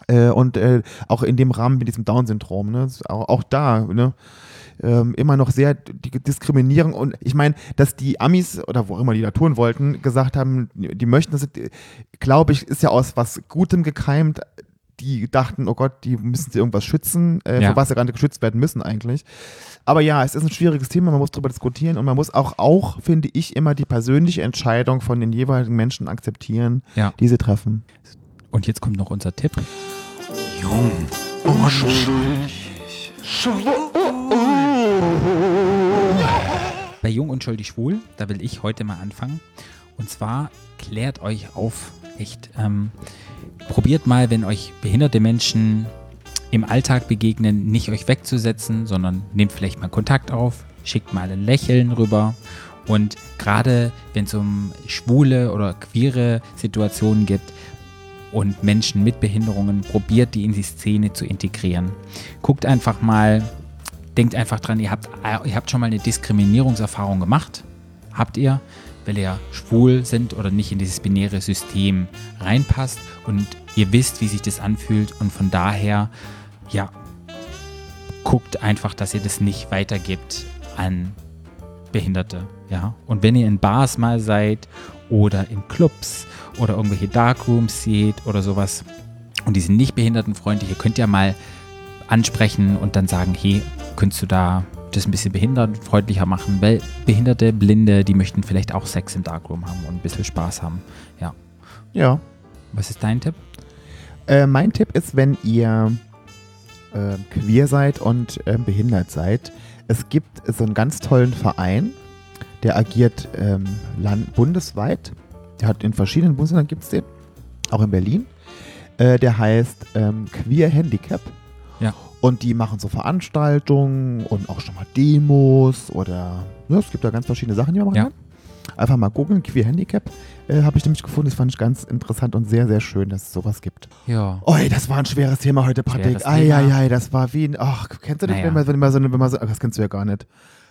Äh, und äh, auch in dem Rahmen mit diesem Down-Syndrom, ne? Auch, auch da, ne? Ähm, immer noch sehr die Diskriminierung und ich meine, dass die Amis oder wo auch immer die da tun wollten, gesagt haben, die möchten das, glaube ich, ist ja aus was Gutem gekeimt. Die dachten, oh Gott, die müssen sie irgendwas schützen, äh, Ja. vor was sie nicht geschützt werden müssen eigentlich. Aber ja, es ist ein schwieriges Thema, man muss darüber diskutieren und man muss auch, auch, finde ich, immer die persönliche Entscheidung von den jeweiligen Menschen akzeptieren, Ja. die sie treffen. Und jetzt kommt noch unser Tipp. Bei Jung und Schuldig Schwul, da will ich heute mal anfangen. Und zwar klärt euch auf, echt. Ähm, probiert mal, wenn euch behinderte Menschen im Alltag begegnen, nicht euch wegzusetzen, sondern nehmt vielleicht mal Kontakt auf, schickt mal ein Lächeln rüber. Und gerade wenn es um schwule oder queere Situationen gibt, und Menschen mit Behinderungen, probiert die in die Szene zu integrieren. Guckt einfach mal, denkt einfach dran, ihr habt, ihr habt schon mal eine Diskriminierungserfahrung gemacht. Habt ihr, weil ihr schwul sind oder nicht in dieses binäre System reinpasst und ihr wisst, wie sich das anfühlt und von daher, ja, guckt einfach, dass ihr das nicht weitergibt an Behinderte, ja. Und wenn ihr in Bars mal seid oder in Clubs oder irgendwelche Darkrooms seht oder sowas und die sind nicht behindertenfreundlich, ihr könnt ja mal ansprechen und dann sagen, hey, könntest du da das ein bisschen behindertenfreundlicher machen, weil Behinderte, Blinde, die möchten vielleicht auch Sex im Darkroom haben und ein bisschen Spaß haben. Ja. Ja. Was ist dein Tipp? Äh, mein Tipp ist, wenn ihr äh, queer seid und äh, behindert seid, es gibt so einen ganz tollen Verein, der agiert ähm, land bundesweit. Der hat in verschiedenen Bundesländern gibt es den, auch in Berlin. Äh, der heißt ähm, Queer Handicap. Ja. Und die machen so Veranstaltungen und auch schon mal Demos oder ne, es gibt da ganz verschiedene Sachen, die man machen Ja. kann. Einfach mal googeln, Queer Handicap. Äh, Habe ich nämlich gefunden. Das fand ich ganz interessant und sehr, sehr schön, dass es sowas gibt. Ja. Oi, das war ein schweres Thema heute, Patrick. Eieiei, das war wie ein. Ach, kennst du das, Naja. wenn man, wenn man so eine, wenn man so, das kennst du ja gar nicht.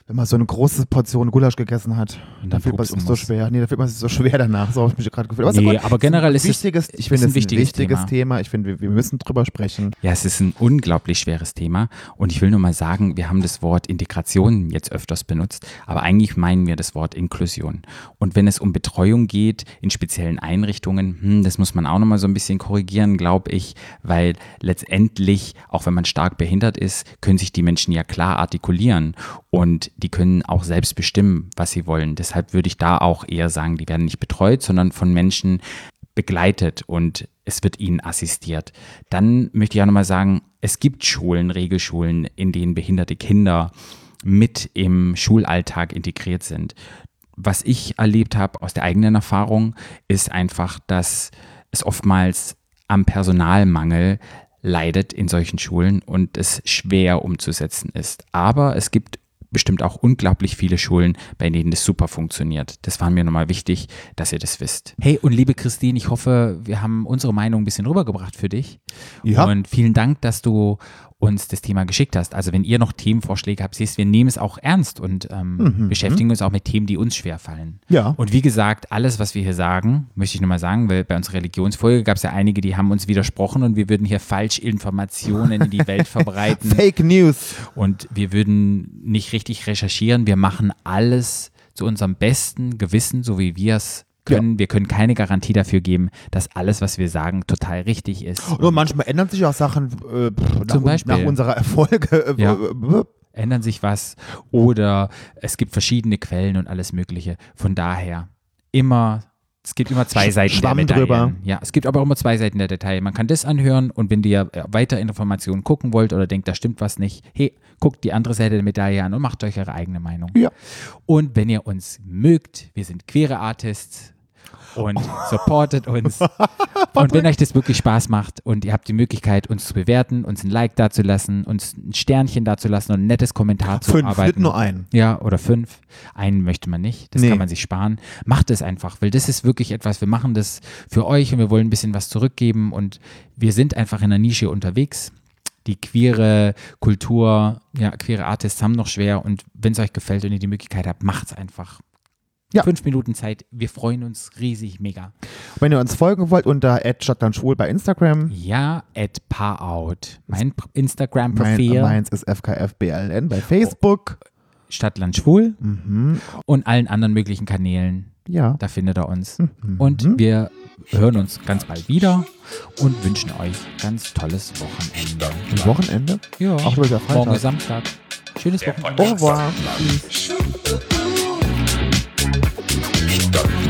Wenn man so eine große Portion Gulasch gegessen hat, dann dann fühlt man sich so schwer. Nee, da fühlt man sich so schwer danach. So habe ich mich gerade gefühlt. Nee, gut, aber generell ist es- wichtiges, ich finde ein es ein wichtiges wichtiges Thema. Thema. Ich finde, wir, wir müssen drüber sprechen. Ja, es ist ein unglaublich schweres Thema und ich will nur mal sagen, wir haben das Wort Integration jetzt öfters benutzt, aber eigentlich meinen wir das Wort Inklusion. Und wenn es um Betreuung geht in speziellen Einrichtungen, hm, das muss man auch nochmal so ein bisschen korrigieren, glaube ich, weil letztendlich, auch wenn man stark behindert ist, können sich die Menschen ja klar artikulieren und die können auch selbst bestimmen, was sie wollen. Deshalb würde ich da auch eher sagen, die werden nicht betreut, sondern von Menschen begleitet und es wird ihnen assistiert. Dann möchte ich auch nochmal sagen, es gibt Schulen, Regelschulen, in denen behinderte Kinder mit im Schulalltag integriert sind. Was ich erlebt habe aus der eigenen Erfahrung, ist einfach, dass es oftmals am Personalmangel leidet in solchen Schulen und es schwer umzusetzen ist. Aber es gibt bestimmt auch unglaublich viele Schulen, bei denen das super funktioniert. Das war mir nochmal wichtig, dass ihr das wisst. Hey, und liebe Christine, ich hoffe, wir haben unsere Meinung ein bisschen rübergebracht für dich. Ja. Und vielen Dank, dass du uns das Thema geschickt hast. Also wenn ihr noch Themenvorschläge habt, siehst, wir nehmen es auch ernst und ähm, beschäftigen uns auch mit Themen, die uns schwerfallen. Ja. Und wie gesagt, alles, was wir hier sagen, möchte ich nochmal sagen, weil bei unserer Religionsfolge gab es ja einige, die haben uns widersprochen und wir würden hier Falschinformationen in die (laughs) Welt verbreiten. Fake News. Und wir würden nicht richtig recherchieren. Wir machen alles zu unserem besten Gewissen, so wie wir es können. Wir können keine Garantie dafür geben, dass alles, was wir sagen, total richtig ist. Nur manchmal ändern sich auch Sachen äh, pff, nach, Zum un- Beispiel. nach unserer Erfolge. Äh, Ja. äh, Ändern sich was oder es gibt verschiedene Quellen und alles Mögliche. Von daher immer, es gibt immer zwei Seiten Schwamm der Medaille. drüber. Ja, es gibt aber immer zwei Seiten der Detail. Man kann das anhören und wenn ihr äh, weiter Informationen gucken wollt oder denkt, da stimmt was nicht, hey, guckt die andere Seite der Medaille an und macht euch eure eigene Meinung. Ja. Und wenn ihr uns mögt, wir sind queere Artists und supportet uns. (laughs) und wenn euch das wirklich Spaß macht und ihr habt die Möglichkeit, uns zu bewerten, uns ein Like dazulassen, uns ein Sternchen dazulassen und ein nettes Kommentar zu Fünf, arbeiten. nicht nur ein. Ja, oder fünf. Einen möchte man nicht. Das Nee. kann man sich sparen. Macht es einfach, weil das ist wirklich etwas, wir machen das für euch und wir wollen ein bisschen was zurückgeben und wir sind einfach in der Nische unterwegs. Die queere Kultur, ja, queere Artists haben noch schwer und wenn es euch gefällt und ihr die Möglichkeit habt, macht's einfach. Ja. Fünf Minuten Zeit. Wir freuen uns riesig mega. Wenn ihr uns folgen wollt, unter @stadtlandschwul bei Instagram. Ja, at Parout. Mein P- Mein, Instagram-Profil, meins ist FKFBLN bei Facebook. Stadtland Schwul Mhm. und allen anderen möglichen Kanälen. Ja. Da findet er uns. Mhm. Und wir hören uns ganz bald wieder und wünschen euch ganz tolles Wochenende. Ein Wochenende? Ja, Auch wieder morgen Freitag. ist Samstag. Schönes Wochenende. Au revoir. Podcast. stuck.